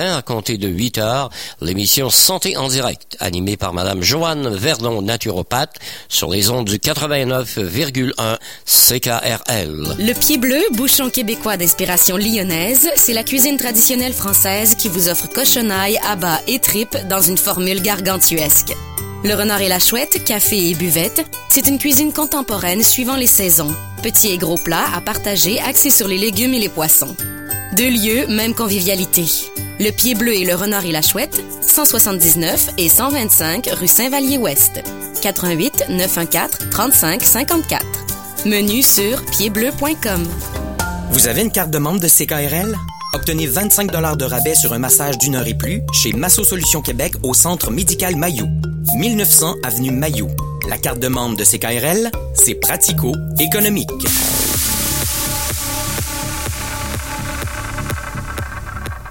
à compter de 8 heures l'émission Santé en direct, animée par Madame Joanne Verdon, naturopathe, sur les ondes du 89,1 CKRL. Le Pied Bleu, bouchon québécois d'inspiration lyonnaise, c'est la cuisine traditionnelle française qui vous offre cochonaille, abats et tripes dans une formule gargantuesque. Le renard et la chouette, café et buvette, c'est une cuisine contemporaine suivant les saisons. Petits et gros plats à partager axés sur les légumes et les poissons. Deux lieux, même convivialité. Le Pied Bleu et le Renard et la Chouette, 179 et 125 rue Saint-Vallier-Ouest. 88 914 35 54. Menu sur piedbleu.com. Vous avez une carte de membre de CKRL? Obtenez 25 de rabais sur un massage d'une heure et plus chez Masso Solutions Québec au Centre médical Mayou. 1900 Avenue Mayou. La carte de membre de CKRL, c'est pratico-économique.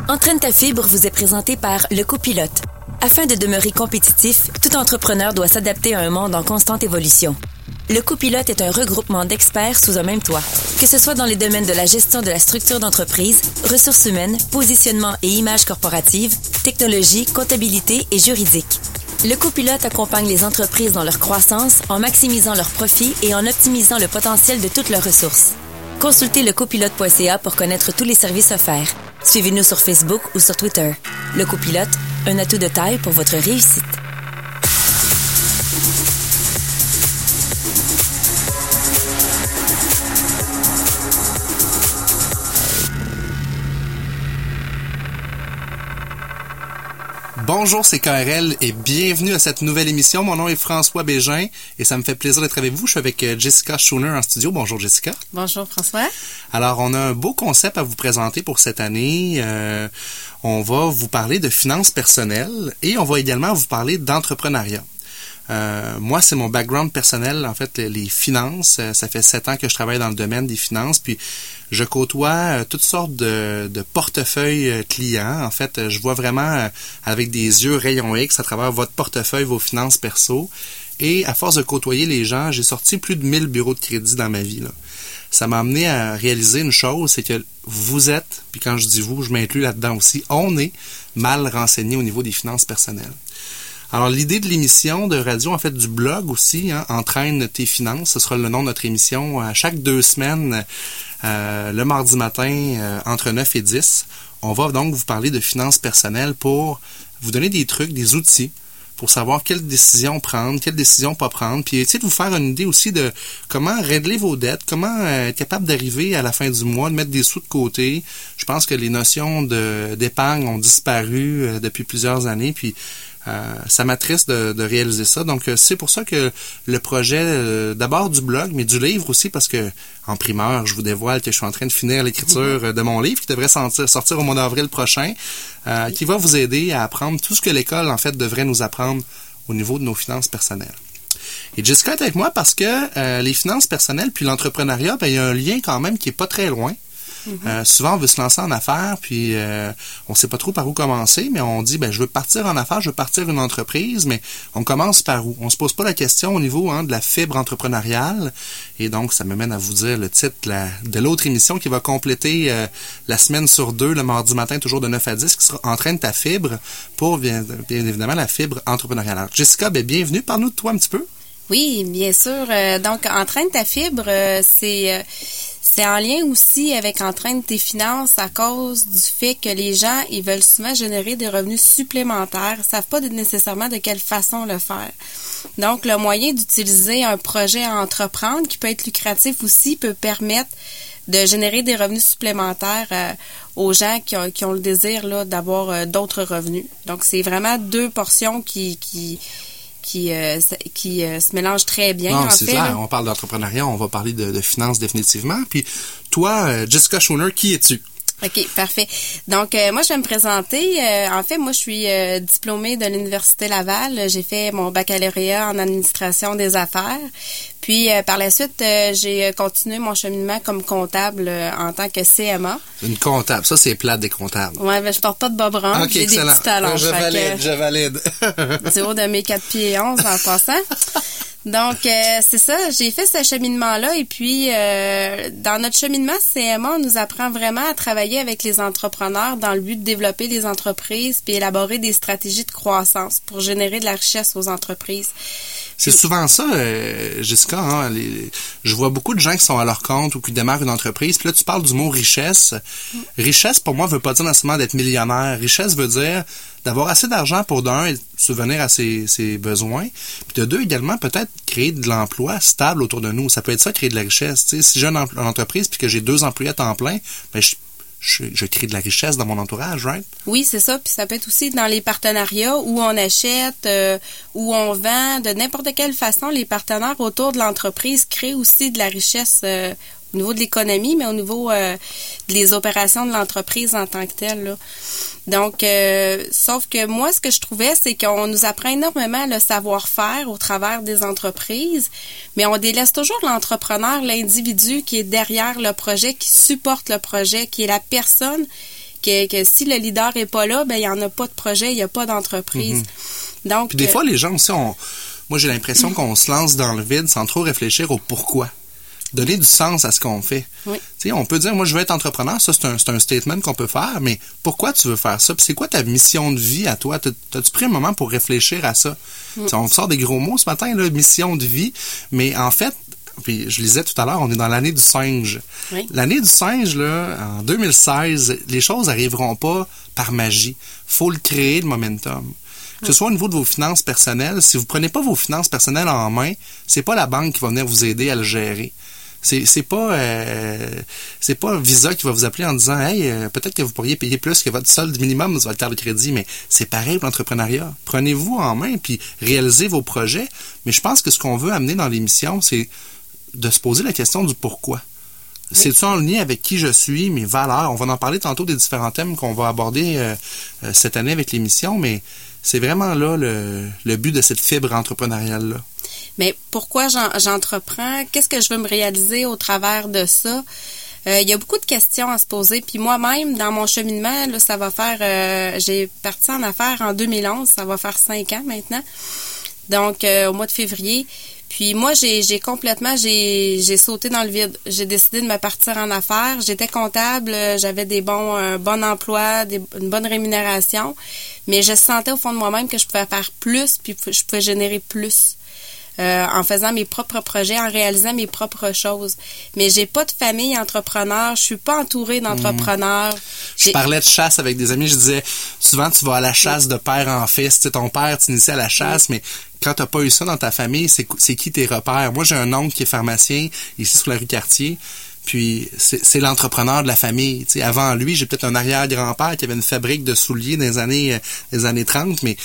Entraîne ta fibre vous est présenté par Le Copilote. Afin de demeurer compétitif, tout entrepreneur doit s'adapter à un monde en constante évolution. Le copilote est un regroupement d'experts sous un même toit. Que ce soit dans les domaines de la gestion de la structure d'entreprise, ressources humaines, positionnement et image corporative, technologie, comptabilité et juridique. Le copilote accompagne les entreprises dans leur croissance en maximisant leurs profits et en optimisant le potentiel de toutes leurs ressources. Consultez lecopilote.ca pour connaître tous les services offerts. Suivez-nous sur Facebook ou sur Twitter. Le copilote, un atout de taille pour votre réussite. Bonjour, c'est KRL et bienvenue à cette nouvelle émission. Mon nom est François Bégin et ça me fait plaisir d'être avec vous. Je suis avec euh, Jessica Schooner en studio. Bonjour Jessica. Bonjour François. Alors, on a un beau concept à vous présenter pour cette année. Euh, on va vous parler de finances personnelles et on va également vous parler d'entrepreneuriat. Euh, moi, c'est mon background personnel, en fait, les, finances. Euh, ça fait sept ans que je travaille dans le domaine des finances, puis je côtoie euh, toutes sortes de, portefeuilles clients. En fait, je vois vraiment avec des yeux rayons X à travers votre portefeuille, vos finances perso. Et à force de côtoyer les gens, j'ai sorti plus de 1000 bureaux de crédit dans ma vie. Ça m'a amené à réaliser une chose, c'est que vous êtes, puis quand je dis vous, je m'inclus là-dedans aussi, on est mal renseigné au niveau des finances personnelles. Alors, l'idée de l'émission de radio, en fait, du blog aussi, hein, Entraîne tes finances, ce sera le nom de notre émission. À chaque deux semaines, euh, le mardi matin, euh, entre 9 et 10, on va donc vous parler de finances personnelles pour vous donner des trucs, des outils pour savoir quelles décisions prendre, quelles décisions pas prendre, puis essayer de vous faire une idée aussi de comment régler vos dettes, comment euh, être capable d'arriver à la fin du mois, de mettre des sous de côté. Je pense que les notions d'épargne ont disparu depuis plusieurs années, puis euh, ça m'attriste de, de, réaliser ça. Donc, euh, c'est pour ça que le projet, euh, d'abord du blog, mais du livre aussi, parce que en primeur, je vous dévoile que je suis en train de finir l'écriture de mon livre qui devrait sortir, sortir au mois d'avril prochain, qui va vous aider à apprendre tout ce que l'école, en fait, devrait nous apprendre au niveau de nos finances personnelles. Et Jessica est avec moi parce que les finances personnelles puis l'entrepreneuriat, ben, il y a un lien quand même qui est pas très loin. Euh, souvent, on veut se lancer en affaires, puis euh, on sait pas trop par où commencer, mais on dit, ben, je veux partir en affaires, je veux partir une entreprise, mais on commence par où? On se pose pas la question au niveau hein, de la fibre entrepreneuriale. Et donc, ça me mène à vous dire le titre de l'autre émission qui va compléter euh, la semaine sur deux, le mardi matin, toujours de 9 à 10, qui sera Entraîne ta fibre pour, bien, évidemment, la fibre entrepreneuriale. Alors, Jessica, ben, bienvenue. Parle-nous de toi un petit peu. Oui, bien sûr. donc, Entraîne ta fibre, c'est c'est en lien aussi avec entraîne tes finances à cause du fait que les gens, ils veulent souvent générer des revenus supplémentaires, savent pas nécessairement de quelle façon le faire. Donc, le moyen d'utiliser un projet à entreprendre qui peut être lucratif aussi peut permettre de générer des revenus supplémentaires euh, aux gens qui ont, qui ont le désir là d'avoir euh, d'autres revenus. Donc, c'est vraiment deux portions qui, qui qui, euh, qui euh, se mélange très bien. Non, c'est clair. On parle d'entrepreneuriat, on va parler de, de finances définitivement. Puis toi, euh, Jessica Schooner, qui es-tu? OK, parfait. Donc, moi, je vais me présenter. en fait, moi, je suis diplômée de l'Université Laval. J'ai fait mon baccalauréat en administration des affaires. Puis euh, par la suite, euh, j'ai continué mon cheminement comme comptable euh, en tant que CMA. Une comptable, ça c'est plate des comptables. Ouais, mais je porte pas de bas blanc, j'ai des petits talons. Je valide, je valide. du haut de mes 4 pieds et 11 en passant. Donc, euh, c'est ça, j'ai fait ce cheminement-là. Et puis, euh, dans notre cheminement, CMA on nous apprend vraiment à travailler avec les entrepreneurs dans le but de développer les entreprises puis élaborer des stratégies de croissance pour générer de la richesse aux entreprises. C'est souvent ça, euh, Jessica. Hein, je vois beaucoup de gens qui sont à leur compte ou qui démarrent une entreprise. Puis là, tu parles du mot richesse. Richesse, pour moi, veut pas dire nécessairement d'être millionnaire. Richesse veut dire d'avoir assez d'argent pour d'un, subvenir à ses, besoins. Puis de deux, également, peut-être créer de l'emploi stable autour de nous. Ça peut être ça, créer de la richesse. si j'ai une, entreprise puis que j'ai deux employés à temps plein, ben je je, crée de la richesse dans mon entourage, right? Oui, c'est ça. Puis ça peut être aussi dans les partenariats où on achète, euh, où on vend, de n'importe quelle façon, les partenaires autour de l'entreprise créent aussi de la richesse euh, au niveau de l'économie, mais au niveau euh, des opérations de l'entreprise en tant que telle. Là. Donc, euh, sauf que moi, ce que je trouvais, c'est qu'on nous apprend énormément le savoir-faire au travers des entreprises, mais on délaisse toujours l'entrepreneur, l'individu qui est derrière le projet, qui supporte le projet, qui est la personne que, que si le leader est pas là, ben il y en a pas de projet, il y a pas d'entreprise. Mm-hmm. Donc, Puis des fois, les gens aussi, on, moi j'ai l'impression qu'on se lance dans le vide sans trop réfléchir au pourquoi donner du sens à ce qu'on fait. Oui. on peut dire, moi, je veux être entrepreneur, ça, c'est un, un, statement qu'on peut faire, mais pourquoi tu veux faire ça? c'est quoi ta mission de vie à toi? T'as-tu pris un moment pour réfléchir à ça? On sort des gros mots ce matin, là, mission de vie, mais en fait, puis je lisais tout à l'heure, on est dans l'année du singe. L'année du singe, là, en 2016, les choses n'arriveront pas par magie. faut le créer, le momentum. Que ce soit au niveau de vos finances personnelles, si vous prenez pas vos finances personnelles en main, c'est pas la banque qui va venir vous aider à le gérer. C'est c'est pas euh, c'est pas Visa qui va vous appeler en disant hey euh, peut-être que vous pourriez payer plus que votre solde minimum sur votre carte de crédit mais c'est pareil pour l'entrepreneuriat. Prenez-vous en main puis réalisez vos projets, mais je pense que ce qu'on veut amener dans l'émission c'est de se poser la question du pourquoi. C'est-tu en lien avec qui je suis, mes valeurs? On va en parler tantôt des différents thèmes qu'on va aborder euh, cette année avec l'émission, mais c'est vraiment là le, le but de cette fibre entrepreneuriale-là. Mais pourquoi j'entreprends? Qu'est-ce que je veux me réaliser au travers de ça? Euh, il y a beaucoup de questions à se poser. Puis moi-même, dans mon cheminement, là, ça va faire... Euh, j'ai parti en affaires en 2011. Ça va faire cinq ans maintenant. Donc, euh, au mois de février. Puis moi, j'ai complètement, j'ai sauté dans le vide. J'ai décidé de me partir en affaires. J'étais comptable, j'avais des bons, un bon emploi, une bonne rémunération, mais je sentais au fond de moi-même que je pouvais faire plus, puis je pouvais générer plus. Euh, en faisant mes propres projets, en réalisant mes propres choses. Mais j'ai pas de famille entrepreneur, je suis pas entourée d'entrepreneurs. Mmh. Je parlais de chasse avec des amis, je disais souvent tu vas à la chasse de père en fils, tu ton père t'initie à la chasse, mais quand t'as pas eu ça dans ta famille, c'est qui tes repères? Moi, j'ai un oncle qui est pharmacien ici sur la rue Cartier. Puis c'est l'entrepreneur de la famille. avant lui, j'ai peut-être un arrière-grand-père qui avait une fabrique de souliers dans les années, euh, des années 30, mais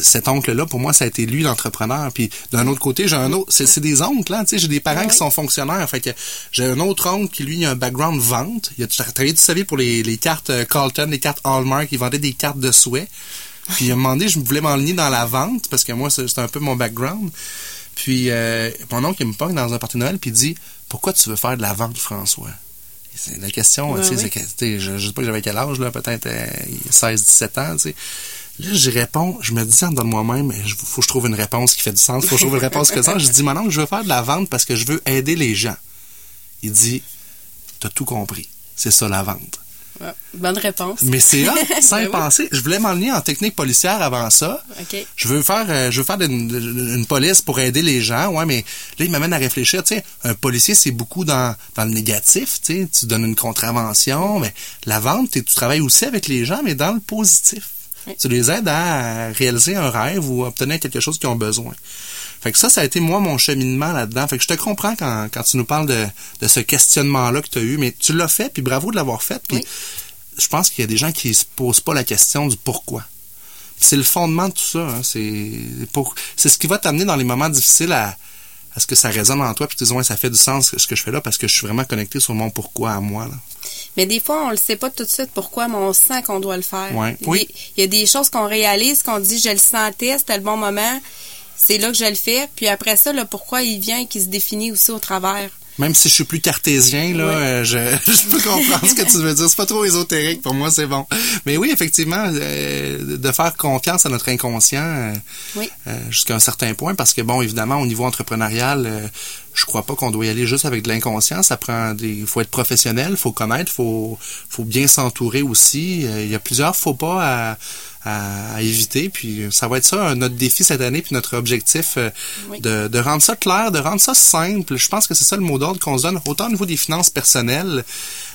cet oncle-là, pour moi, ça a été lui l'entrepreneur. Puis d'un autre côté, j'ai un autre, c'est des oncles, hein, tu sais, j'ai des parents qui sont fonctionnaires. Fait que j'ai un autre oncle qui lui a un background vente. Il a travaillé toute sa vie pour les, les cartes euh, Carlton, les cartes Hallmark. Il vendait des cartes de souhait. Puis il m'a demandé, je voulais m'enligner dans la vente parce que moi, c'est un peu mon background. Puis euh, mon oncle il me pogne dans un parti Noël puis il dit, pourquoi tu veux faire de la vente, François? C'est la question, tu sais, je, je sais pas j'avais quel âge, là, peut-être 16-17 euh, ans, tu sais. Là, je réponds, je me dis de moi-même, il faut que je trouve une réponse qui fait du sens, faut que je trouve une réponse qui fait du sens. Je dis, non, je veux faire de la vente parce que je veux aider les gens. Il dit, t'as tout compris. C'est ça la vente. bonne réponse. Mais c'est ça, sans y penser. Je voulais m'enligner en technique policière avant ça. Je veux faire, euh, je veux faire une, police pour aider les gens. Ouais, mais là, il m'amène à réfléchir. Tu sais, un policier, c'est beaucoup dans, dans le négatif. Tu sais, tu donnes une contravention. Mais la vente, tu travailles aussi avec les gens, mais dans le positif. Tu les aides à réaliser un rêve ou à obtenir quelque chose qu'ils ont besoin. Fait que ça, ça a été moi mon cheminement là-dedans. Fait que je te comprends quand, quand tu nous parles de, de ce questionnement-là que tu as eu, mais tu l'as fait, puis bravo de l'avoir fait. Puis je pense qu'il y a des gens qui se posent pas la question du pourquoi. C'est le fondement de tout ça. Hein. C'est pour, c'est ce qui va t'amener dans les moments difficiles à, à ce que ça résonne en toi, puis tu dis ouais, ça fait du sens ce que je fais là parce que je suis vraiment connecté sur mon pourquoi à moi. Là. Mais des fois, on le sait pas tout de suite pourquoi, mais on sent qu'on doit le faire. Oui. Il y a des choses qu'on réalise, qu'on dit, je le sentais, c'était le bon moment, c'est là que je le fais. Puis après ça, le pourquoi il vient et qui se définit aussi au travers. Même si je suis plus cartésien, là, euh, je, je peux comprendre ce que tu veux dire. C'est pas trop ésotérique. Pour moi, c'est bon. Mais oui, effectivement, euh, de faire confiance à notre inconscient euh, Oui. jusqu'à un certain point, parce que bon, évidemment, au niveau entrepreneurial, je crois pas qu'on doit y aller juste avec de l'inconscient. Ça prend des, faut être professionnel, faut connaître, faut, faut bien s'entourer aussi. Il y a plusieurs faux pas à, à, à éviter. Puis euh, ça va être ça notre défi cette année, puis notre objectif euh, Oui. de, de rendre ça clair, de rendre ça simple. Je pense que c'est ça le mot d'ordre qu'on se donne, autant au niveau des finances personnelles.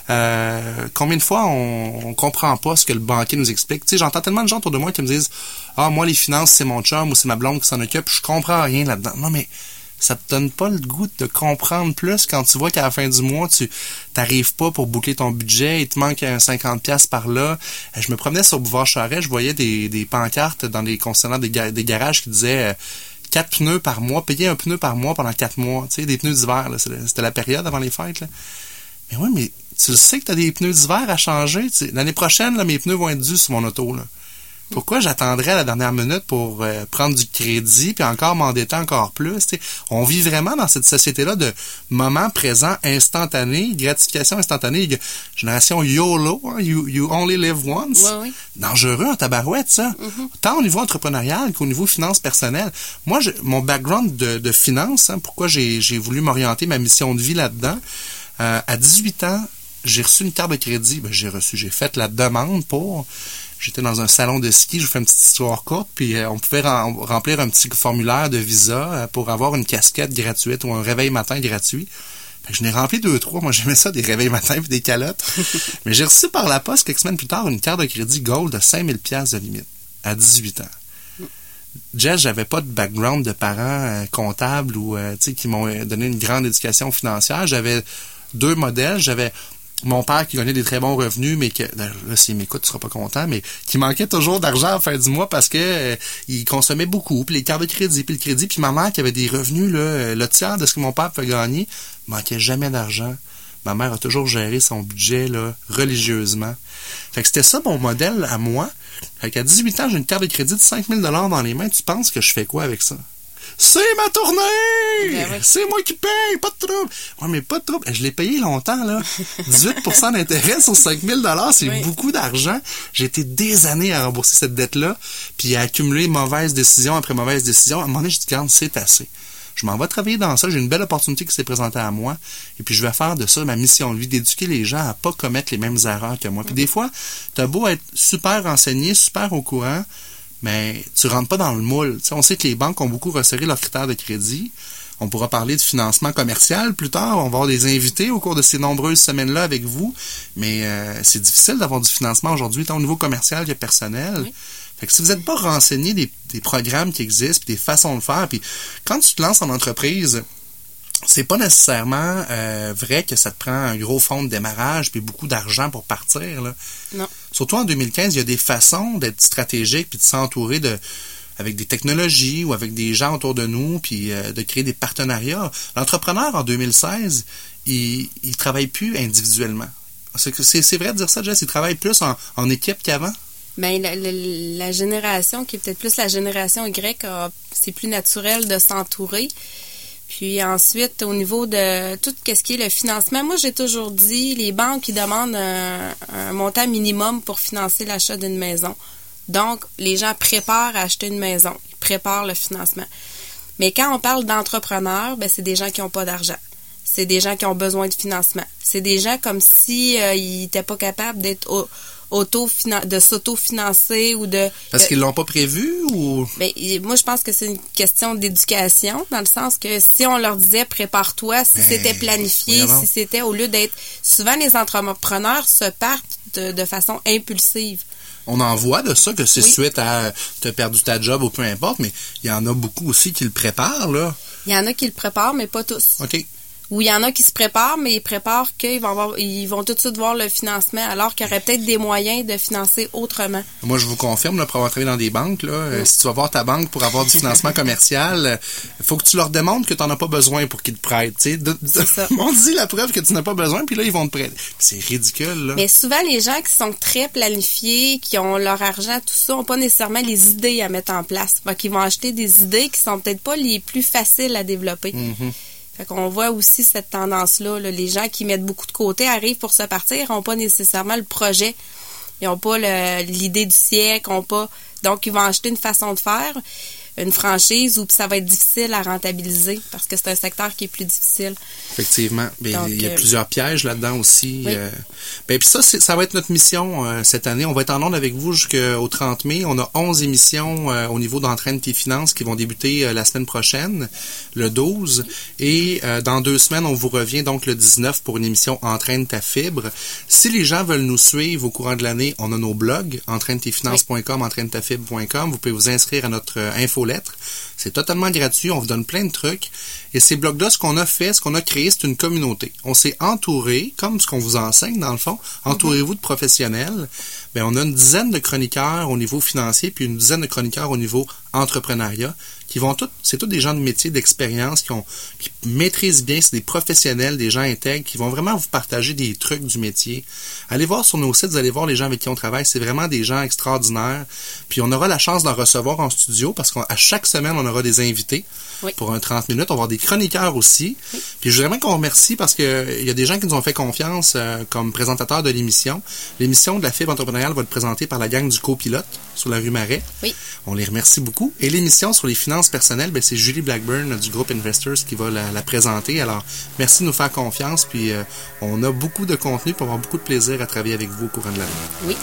Euh, combien de fois on, on comprend pas ce que le banquier nous explique. Tu sais, j'entends tellement de gens autour de moi qui me disent Ah, moi, les finances, c'est mon chum ou c'est ma blonde qui s'en occupe, je comprends rien là-dedans. Non, mais ça te donne pas le goût de comprendre plus quand tu vois qu'à la fin du mois, tu t'arrives pas pour boucler ton budget, il te manque un 50 pièces par là. Je me promenais sur Boulevard Charest, je voyais des, des pancartes dans les concernant des, ga- des garages qui disaient euh, quatre pneus par mois, payer un pneu par mois pendant quatre mois, tu sais, des pneus d'hiver. C'était la période avant les fêtes. Mais oui, mais tu le sais que tu as des pneus d'hiver à changer. L'année prochaine, là, mes pneus vont être dus sur mon auto. Là. Pourquoi j'attendrais à la dernière minute pour euh, prendre du crédit puis encore m'endetter encore plus? tu sais? On vit vraiment dans cette société-là de moment présent instantané, gratification instantanée, génération YOLO, hein, you, you only live once. Oui, oui. Dangereux en tabarouette, ça. Tant au niveau entrepreneurial qu'au niveau finances personnelles. Moi, je- mon background de, de finance, hein, pourquoi j'ai j'ai voulu m'orienter ma mission de vie là-dedans, euh, à 18 ans, j'ai reçu une carte de crédit. Ben, j'ai reçu, j'ai fait la demande pour. J'étais dans un salon de ski, je vous fais une petite histoire courte, puis euh, on pouvait rem- remplir un petit formulaire de visa euh, pour avoir une casquette gratuite ou un réveil matin gratuit. Fait que je n'ai rempli deux, trois. Moi, j'aimais ça, des réveils matins puis des calottes. Mais j'ai reçu par la poste, quelques semaines plus tard, une carte de crédit Gold de 5000 pièces de limite, à 18 ans. Jess, j'avais pas de background de parents euh, comptables ou euh, qui m'ont donné une grande éducation financière. J'avais deux modèles. J'avais mon père qui gagnait des très bons revenus, mais que là, s'il m'écoute, tu seras pas content, mais qui manquait toujours d'argent à fin du mois parce que euh, il consommait beaucoup, puis les cartes de crédit, puis le crédit, puis ma mère qui avait des revenus là, euh, le tiers de ce que mon père pouvait gagner, manquait jamais d'argent. Ma mère a toujours géré son budget là, religieusement. Fait que c'était ça mon modèle à moi. Fait qu'à 18 ans, j'ai une carte de crédit de 5000 dollars dans les mains. Tu penses que je fais quoi avec ça? C'est ma tournée! Ben oui. C'est moi qui paye! Pas de trouble! Ouais, mais pas de trouble. Je l'ai payé longtemps, là. 18% d'intérêt sur 5000 dollars, c'est Oui. beaucoup d'argent. J'ai été des années à rembourser cette dette-là, puis à accumuler mauvaise décision après mauvaise décision. À un moment donné, je dis, regarde, c'est assez. Je m'en vais travailler dans ça. J'ai une belle opportunité qui s'est présentée à moi. Et puis, je vais faire de ça ma mission de vie, d'éduquer les gens à pas commettre les mêmes erreurs que moi. Puis, des fois, t'as beau être super renseigné, super au courant, mais tu rentres pas dans le moule. On sait que les banques ont beaucoup resserré leurs critères de crédit. On pourra parler de financement commercial plus tard. On va avoir des invités au cours de ces nombreuses semaines-là avec vous. Mais euh, c'est difficile d'avoir du financement aujourd'hui, tant au niveau commercial que personnel. Oui. Fait que si vous n'êtes pas renseigné des, des programmes qui existent, puis des façons de faire, puis quand tu te lances en entreprise, c'est pas nécessairement euh, vrai que ça te prend un gros fonds de démarrage puis beaucoup d'argent pour partir. Là. Non. Surtout en 2015, il y a des façons d'être stratégique puis de s'entourer de avec des technologies ou avec des gens autour de nous puis euh, de créer des partenariats. L'entrepreneur en 2016, il il travaille plus individuellement. C'est vrai de dire ça, Jess, il travaille plus en, en équipe qu'avant? Ben, la, la- la génération qui est peut-être plus la génération Y, c'est plus naturel de s'entourer. Puis ensuite, au niveau de tout ce qui est le financement, moi j'ai toujours dit, les banques qui demandent un, montant minimum pour financer l'achat d'une maison. Donc, les gens préparent à acheter une maison, ils préparent le financement. Mais quand on parle d'entrepreneurs, ben, c'est des gens qui n'ont pas d'argent. C'est des gens qui ont besoin de financement. C'est des gens comme si euh, n'étaient pas capables d'être auto de s'auto-financer ou de Parce qu'ils l'ont pas prévu ou? Ben, moi, je pense que c'est une question d'éducation, dans le sens que si on leur disait prépare-toi, si Ben, c'était planifié, si c'était au lieu d'être. Souvent, les entrepreneurs se partent de, de façon impulsive. on en voit de ça que c'est Oui. suite à t'as perdu ta job ou peu importe, mais il y en a beaucoup aussi qui le préparent là. Il y en a qui le préparent, mais pas tous. OK. Ou il y en a qui se préparent, mais ils préparent qu'ils vont avoir, ils vont tout de suite voir le financement, alors qu'il y aurait peut-être des moyens de financer autrement. Moi, je vous confirme, là, pour avoir travaillé dans des banques, là, euh, si tu vas voir ta banque pour avoir du financement commercial, il faut que tu leur démontres que tu n'en as pas besoin pour qu'ils te prêtent. De- de- ça. On dit la preuve que tu n'as pas besoin, puis là, ils vont te prêter. C'est ridicule. Là. Mais souvent, les gens qui sont très planifiés, qui ont leur argent, tout ça, n'ont pas nécessairement les idées à mettre en place. Fait qu'ils vont acheter des idées qui sont peut-être pas les plus faciles à développer. Mhm. Fait qu'on voit aussi cette tendance-là. là. Les gens qui mettent beaucoup de côté arrivent pour se partir, n'ont pas nécessairement le projet. Ils n'ont pas l'idée du siècle, ont pas. Donc, ils vont acheter une façon de faire, une franchise où ça va être difficile à rentabiliser parce que c'est un secteur qui est plus difficile. Effectivement. Donc, il y a euh, plusieurs pièges là-dedans aussi. Oui. euh. Ben, puis ça, ça va être notre mission euh, cette année. On va être en onde avec vous jusqu'au 30 mai. On a 11 émissions au niveau d'entraîne tes finances qui vont débuter la semaine prochaine, le 12. Et dans deux semaines, on vous revient donc le 19 pour une émission Entraîne ta fibre. Si les gens veulent nous suivre au courant de l'année, on a nos blogs, entraîne-tes-finances.com, entraîne-ta-fibre.com. Vous pouvez vous inscrire à notre euh, C'est totalement gratuit. On vous donne plein de trucs. Et ces blogs-là, ce qu'on a fait, ce qu'on a créé, c'est une communauté. On s'est entouré, comme ce qu'on vous enseigne dans le fond, entourez-vous de professionnels. Ben, on a une dizaine de chroniqueurs au niveau financier, puis une dizaine de chroniqueurs au niveau entrepreneuriat, qui vont tous, c'est tous des gens de métier, d'expérience, qui ont, qui maîtrisent bien, c'est des professionnels, des gens intègres, qui vont vraiment vous partager des trucs du métier. Allez voir sur nos sites, vous allez voir les gens avec qui on travaille, c'est vraiment des gens extraordinaires. Puis on aura la chance d'en recevoir en studio, parce qu'à chaque semaine, on aura des invités Oui. pour un 30 minutes. On va avoir des chroniqueurs aussi. Puis je voudrais vraiment qu'on remercie parce que euh, il y a des gens qui nous ont fait confiance euh, comme présentateurs de l'émission. L'émission de la fibre entrepreneuriale va être présentée par la gang du copilote sur la rue Marais. Oui. On les remercie beaucoup. Et l'émission sur les finances personnelles, ben, c'est Julie Blackburn du groupe Investors qui va la, la présenter. Alors, merci de nous faire confiance. Puis euh, on a beaucoup de contenu pour avoir beaucoup de plaisir à travailler avec vous au courant de l'année. Oui.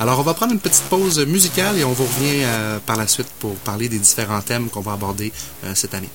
Alors, on va prendre une petite pause musicale et on vous revient euh, par la suite pour parler des différents thèmes qu'on va aborder euh, cette année.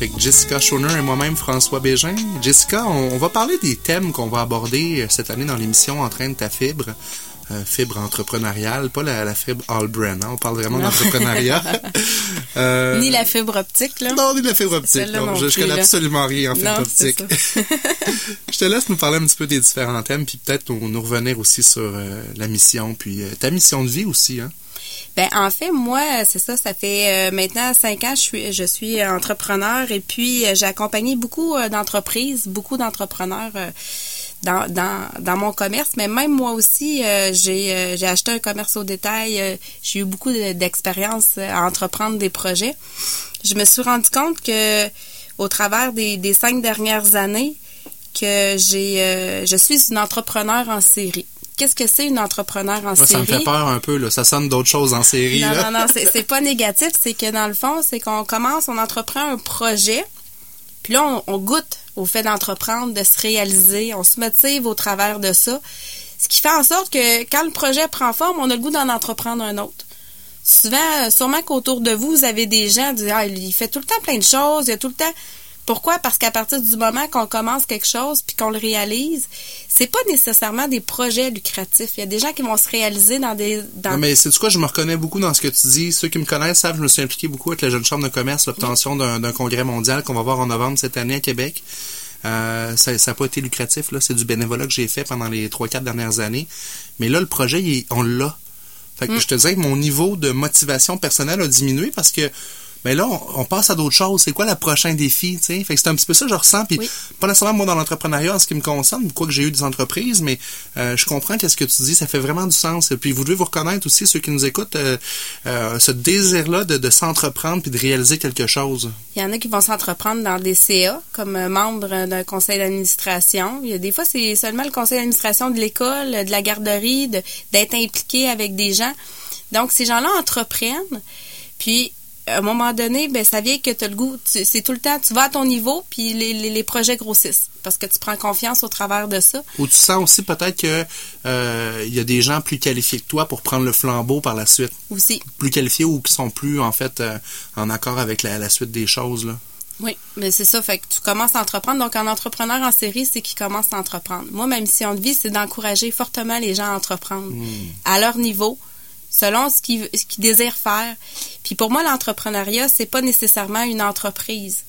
Avec Jessica Schoner et moi-même, François Bégin. Jessica, on, on va parler des thèmes qu'on va aborder cette année dans l'émission Entraîne ta fibre. Euh, fibre entrepreneuriale, pas la, la fibre all-brand. hein. On parle vraiment d'entrepreneuriat. Euh, Ni la fibre optique, là. Non, ni la fibre optique. Non. non je, je connais là. absolument rien en fibre Non, optique. je te laisse nous parler un petit peu des différents thèmes, puis peut-être nous, nous revenir aussi sur euh, la mission, puis ta mission de vie aussi. Hein? Ben en fait, moi, c'est ça, ça fait euh, maintenant cinq ans, je suis, je suis entrepreneur et puis euh, j'ai accompagné beaucoup euh, d'entreprises, beaucoup d'entrepreneurs euh, dans, dans, dans mon commerce, mais même moi aussi, euh, j'ai euh, j'ai acheté un commerce au détail, euh, j'ai eu beaucoup de- d'expérience euh, à entreprendre des projets. Je me suis rendu compte que au travers des, des cinq dernières années, que j'ai je suis une entrepreneur en série. Qu'est-ce que c'est une entrepreneur en Moi, ça série? me fait peur un peu. Là. Ça sonne d'autres choses en série. Non, là. non, non, c'est pas négatif. C'est que dans le fond, c'est qu'on commence, on entreprend un projet, puis là, on, on goûte au fait d'entreprendre, de se réaliser, on se motive au travers de ça. Ce qui fait en sorte que quand le projet prend forme, on a le goût d'en entreprendre un autre. Souvent, sûrement qu'autour de vous, vous avez des gens qui disent Ah, il fait tout le temps plein de choses, il y a tout le temps. Pourquoi? Parce qu'à partir du moment qu'on commence quelque chose puis qu'on le réalise, c'est pas nécessairement des projets lucratifs. Il y a des gens qui vont se réaliser dans des. Dans... Non, mais c'est quoi, je me reconnais beaucoup dans ce que tu dis. Ceux qui me connaissent savent, je me suis impliqué beaucoup avec la Jeune Chambre de commerce, l'obtention d'un d'un congrès mondial qu'on va voir en novembre cette année à Québec. Euh, ça n'a pas été lucratif, là. C'est du bénévolat que j'ai fait pendant les 3-4 dernières années. Mais là, le projet, il on l'a. Fait que Mm. je te disais que mon niveau de motivation personnelle a diminué parce que ben là, on, on passe à d'autres choses. C'est quoi le prochain défi, tu sais? Fait que c'est un petit peu ça que je ressens. Puis Oui. pas nécessairement moi dans l'entrepreneuriat en ce qui me concerne, quoi que j'ai eu des entreprises, mais euh, je comprends qu'est-ce que tu dis, ça fait vraiment du sens. Et puis vous devez vous reconnaître aussi, ceux qui nous écoutent, euh, euh, ce désir-là de, de s'entreprendre puis de réaliser quelque chose. Il y en a qui vont s'entreprendre dans des CA comme euh, membre d'un conseil d'administration. Il y a des fois, c'est seulement le conseil d'administration de l'école, de la garderie, de- d'être impliqué avec des gens. Donc, ces gens-là entreprennent. Puis, à un moment donné, ben ça vient que tu as le goût, c'est tout le temps, tu vas à ton niveau, puis les, les, les projets grossissent parce que tu prends confiance au travers de ça. Ou tu sens aussi peut-être que euh, y a des gens plus qualifiés que toi pour prendre le flambeau par la suite. Aussi. Plus qualifiés ou qui sont plus en fait euh, en accord avec la, la suite des choses là. Oui, mais c'est ça. Fait que tu commences à entreprendre. Donc, un entrepreneur en série, c'est qu'il commence à entreprendre. Moi, ma mission de vie, c'est d'encourager fortement les gens à entreprendre à leur niveau, selon ce qu'ils qu'ils désirent faire. Puis pour moi, l'entrepreneuriat, c'est pas nécessairement une entreprise.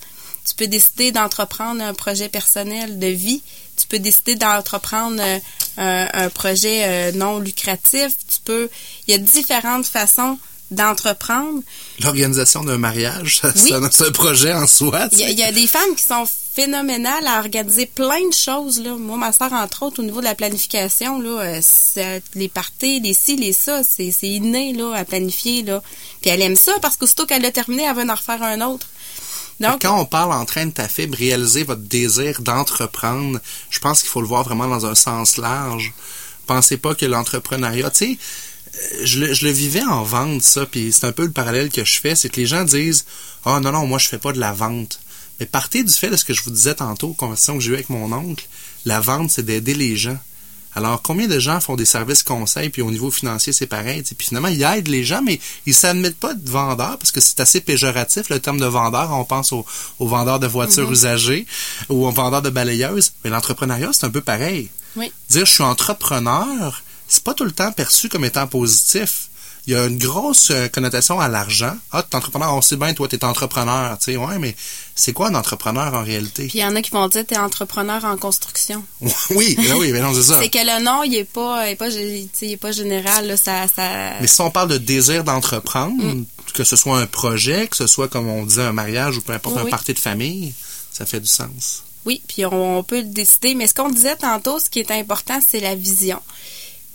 Tu peux décider d'entreprendre un projet personnel de vie. Tu peux décider d'entreprendre euh, un, un projet euh, non lucratif. Tu peux. Il y a différentes façons d'entreprendre. L'organisation d'un mariage, Oui. c'est un- projet en soi. y, il y a des femmes qui sont phénoménales à organiser plein de choses. Là. Moi, ma soeur, entre autres, au niveau de la planification, là, euh, les parties, les ci, les ça, c'est inné là, à planifier. Là. Puis elle aime ça parce qu'aussitôt qu'elle a terminé, elle veut en refaire un autre. Donc, Quand on parle en train de ta fibre, réaliser votre désir d'entreprendre, je pense qu'il faut le voir vraiment dans un sens large. Pensez pas que l'entrepreneuriat, tu sais, euh, je le, je le vivais en vente, ça, puis c'est un peu le parallèle que je fais, c'est que les gens disent « Ah non, non, moi je fais pas de la vente ». Mais partez du fait de ce que je vous disais tantôt, conversation que j'ai eue avec mon oncle, la vente, c'est d'aider les gens. Alors, combien de gens font des services conseils, puis au niveau financier, c'est pareil. Puis finalement, ils aident les gens, mais ils s'admettent pas de vendeurs, parce que c'est assez péjoratif, le terme de vendeur. On pense aux, vendeurs de voitures usagées ou aux vendeurs de balayeuses. Mais l'entrepreneuriat, c'est un peu pareil. Oui. Dire je suis entrepreneur, c'est pas tout le temps perçu comme étant positif. Il y a une grosse euh, connotation à l'argent. Ah, t'es entrepreneur, on sait bien, toi, t'es entrepreneur. Tu sais, ouais, mais c'est quoi un entrepreneur en réalité? puis il y en a qui vont dire t'es entrepreneur en construction. oui, ben oui, mais non, c'est ça. C'est que le nom, il est pas, il est pas, il est pas général. Là, ça, ça... Mais si on parle de désir d'entreprendre, Mm. que ce soit un projet, que ce soit, comme on disait, un mariage ou peu importe, Oui, un oui. party de famille, ça fait du sens. Oui, puis on, on peut le décider. Mais ce qu'on disait tantôt, ce qui est important, c'est la vision.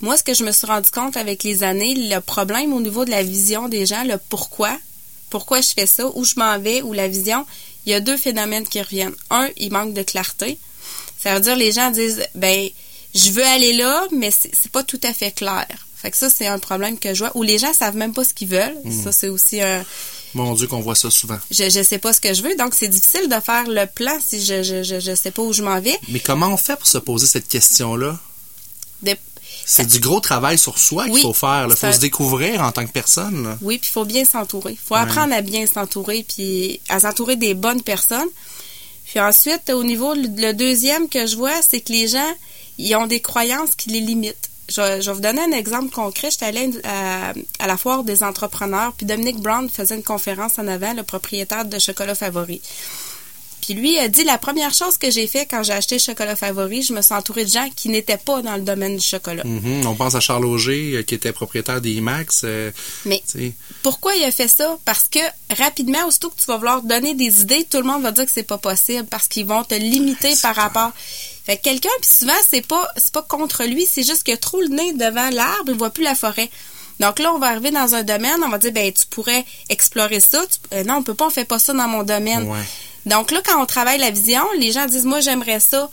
Moi, ce que je me suis rendu compte avec les années, le problème au niveau de la vision des gens, le pourquoi, pourquoi je fais ça, où je m'en vais, ou la vision, il y a deux phénomènes qui reviennent. Un, il manque de clarté. Ça veut dire les gens disent, ben, je veux aller là, mais c'est pas tout à fait clair. Fait que ça, c'est un problème que je vois. Ou les gens savent même pas ce qu'ils veulent. Ça, c'est aussi un, Mon Dieu, qu'on voit ça souvent. je, je sais pas ce que je veux. Donc, c'est difficile de faire le plan si je, je, je, je sais pas où je m'en vais. Mais comment on fait pour se poser cette question-là? De- C'est du gros travail sur soi qu'il Oui, faut faire. Il faut se découvrir en tant que personne. là. Oui, puis il faut bien s'entourer. Il faut Ouais. apprendre à bien s'entourer, puis à s'entourer des bonnes personnes. Puis ensuite, au niveau, le le deuxième que je vois, c'est que les gens, ils ont des croyances qui les limitent. Je, vais- je vais vous donner un exemple concret. J'étais allée à, à la foire des entrepreneurs, puis Dominique Brown faisait une conférence en avant, le propriétaire de Chocolat Favori. Puis lui a dit la première chose que j'ai fait quand j'ai acheté Chocolat Favori, je me suis entourée de gens qui n'étaient pas dans le domaine du chocolat. Mhm. On pense à Charles Auger, euh, qui était propriétaire des IMAX. euh, Mais. Pourquoi il a fait ça? Parce que rapidement, aussitôt que tu vas vouloir donner des idées, tout le monde va dire que c'est pas possible parce qu'ils vont te limiter c'est par rapport. Fait que quelqu'un, puis souvent, c'est pas c'est pas contre lui, c'est juste qu'il a trop le nez devant l'arbre, il voit plus la forêt. Donc là, on va arriver dans un domaine, on va dire, ben tu pourrais explorer ça. Tu- euh, non, on peut pas, on fait pas ça dans mon domaine. Ouais. Donc là, quand on travaille la vision, les gens disent, moi, j'aimerais ça,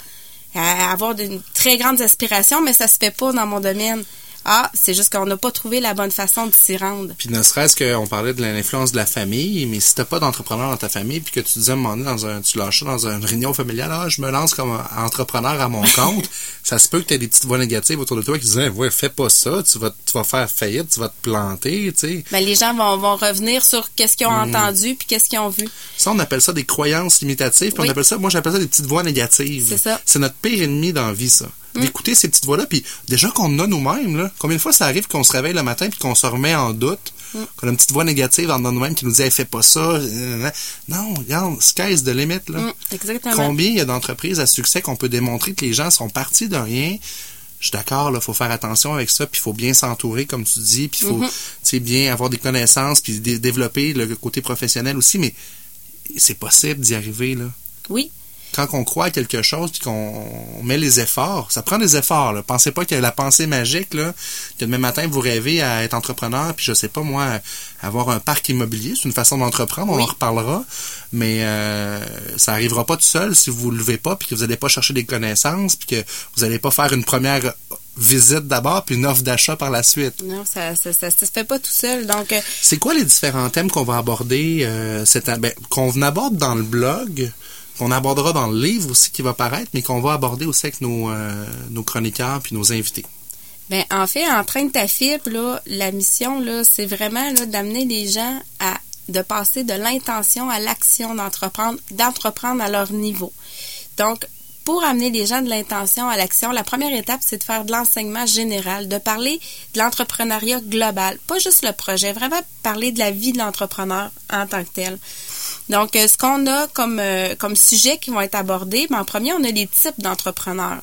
euh, avoir de très grandes aspirations, mais ça se fait pas dans mon domaine. Ah, c'est juste qu'on n'a pas trouvé la bonne façon de s'y rendre. Puis ne serait-ce qu'on parlait de l'influence de la famille, mais si t'as pas d'entrepreneur dans ta famille, puis que tu disais dans un, tu lâches dans une réunion familiale, ah, je me lance comme entrepreneur à mon compte, ça se peut que tu aies des petites voix négatives autour de toi qui disent, ouais, fais pas ça, tu vas, tu vas faire faillite, tu vas te planter, tu sais. Ben, les gens vont, vont revenir sur qu'est-ce qu'ils ont Mhm. entendu puis qu'est-ce qu'ils ont vu. Ça, on appelle ça des croyances limitatives, puis Oui. on appelle ça, moi j'appelle ça des petites voix négatives. C'est ça. C'est notre pire ennemi dans la vie, ça. D'écouter ces petites voix-là, puis déjà qu'on a nous-mêmes, là. Combien de fois ça arrive qu'on se réveille le matin puis qu'on se remet en doute, qu'on a une petite voix négative en nous-mêmes qui nous dit, hey, fais pas ça. euh, Non, regarde, sky's the limit, là. Mm, exactement. Combien il y a d'entreprises à succès qu'on peut démontrer que les gens sont partis de rien? Je suis d'accord, il faut faire attention avec ça, puis il faut bien s'entourer, comme tu dis, puis il faut sais, bien avoir des connaissances, puis dé- développer le côté professionnel aussi, mais c'est possible d'y arriver, là. Oui. Quand on croit à quelque chose, puis qu'on met les efforts, ça prend des efforts, là. Pensez pas qu'il y a la pensée magique, là, que demain matin, vous rêvez à être entrepreneur, puis je sais pas, moi, avoir un parc immobilier, c'est une façon d'entreprendre, on Oui. en reparlera, mais euh, ça arrivera pas tout seul si vous vous levez pas, puis que vous n'allez pas chercher des connaissances, puis que vous n'allez pas faire une première visite d'abord, puis une offre d'achat par la suite. Non, ça, ça, ça, se fait pas tout seul. Donc, euh, c'est quoi les différents thèmes qu'on va aborder euh, cette ben, qu'on aborde dans le blog, qu'on abordera dans le livre aussi qui va paraître, mais qu'on va aborder aussi avec nos, euh, chroniqueurs puis nos invités. Ben, en fait, en train de ta fibre, là, la mission, là, c'est vraiment là, d'amener les gens à de passer de l'intention à l'action d'entreprendre, d'entreprendre à leur niveau. Donc, pour amener les gens de l'intention à l'action, la première étape, c'est de faire de l'enseignement général, de parler de l'entrepreneuriat global, pas juste le projet, vraiment parler de la vie de l'entrepreneur en tant que tel. Donc, euh, ce qu'on a comme, euh, comme sujet qui vont être abordés, ben, en premier, on a les types d'entrepreneurs.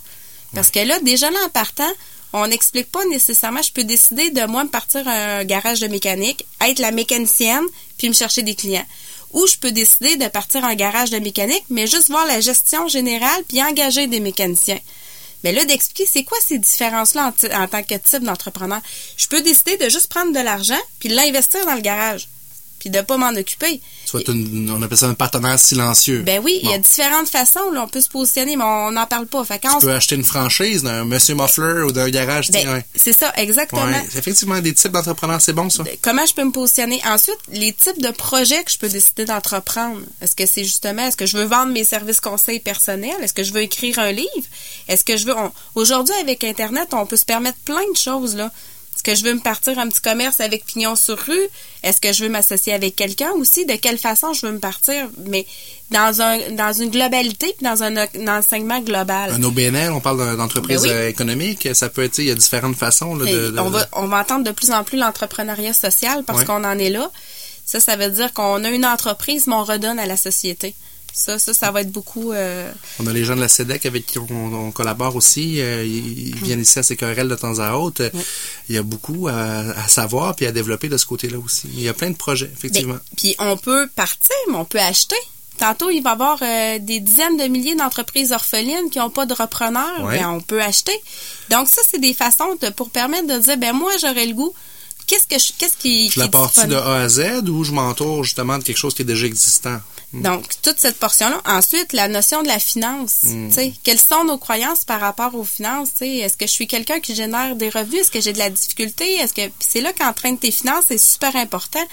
Parce que là, déjà là, en partant, on n'explique pas nécessairement, je peux décider de moi me partir à un garage de mécanique, être la mécanicienne, puis me chercher des clients ou je peux décider de partir en garage de mécanique, mais juste voir la gestion générale puis engager des mécaniciens. Mais là, d'expliquer c'est quoi ces différences-là en, en, tant que type d'entrepreneur. Je peux décider de juste prendre de l'argent puis l'investir dans le garage puis de pas m'en occuper. On appelle ça un partenaire silencieux. Ben oui, il y a différentes façons où on peut se positionner, mais on n'en parle pas. Fait quand tu peux acheter une franchise d'un Monsieur Muffler ou d'un garage. Ben, c'est ça, exactement. Ouais, effectivement, des types d'entrepreneurs, c'est bon ça. Ben, comment je peux me positionner? Ensuite, les types de projets que je peux décider d'entreprendre. Est-ce que c'est justement, est-ce que je veux vendre mes services conseils personnels? Est-ce que je veux écrire un livre? Est-ce que je veux... Aujourd'hui, avec Internet, on peut se permettre plein de choses, là. Est-ce que je veux me partir un petit commerce avec pignon sur rue? Est-ce que je veux m'associer avec quelqu'un aussi? De quelle façon je veux me partir? Mais dans un dans une globalité puis dans un, enseignement global. Un OBNL, on parle d'entreprise ben euh, économique. Ça peut être, il y a différentes façons. de, On, va, on va entendre de plus en plus l'entrepreneuriat social parce qu'on en est là. Ça, ça veut dire qu'on a une entreprise, mais on redonne à la société. Ça, ça, ça va être beaucoup. Euh, on a les gens de la SEDEC avec qui on, collabore aussi. Euh, ils, viennent ici à CQRL de temps à autre. Il y a beaucoup à, savoir puis à développer de ce côté-là aussi. Il y a plein de projets, effectivement. Ben, puis on peut partir, mais on peut acheter. Tantôt, il va y avoir euh, des dizaines de milliers d'entreprises orphelines qui n'ont pas de repreneurs. Ben, on peut acheter. Donc, ça, c'est des façons de, pour permettre de dire, ben moi, j'aurais le goût qu'est-ce que je, qu'est-ce qui, je la partie de A à Z ou je m'entoure justement de quelque chose qui est déjà existant? Hmm. Donc, toute cette portion-là. Ensuite, la notion de la finance. Sais, Quelles sont nos croyances par rapport aux finances? Est-ce que je suis quelqu'un qui génère des revenus? Est-ce que j'ai de la difficulté? Est-ce que c'est là qu'entraîne tes finances, c'est super important.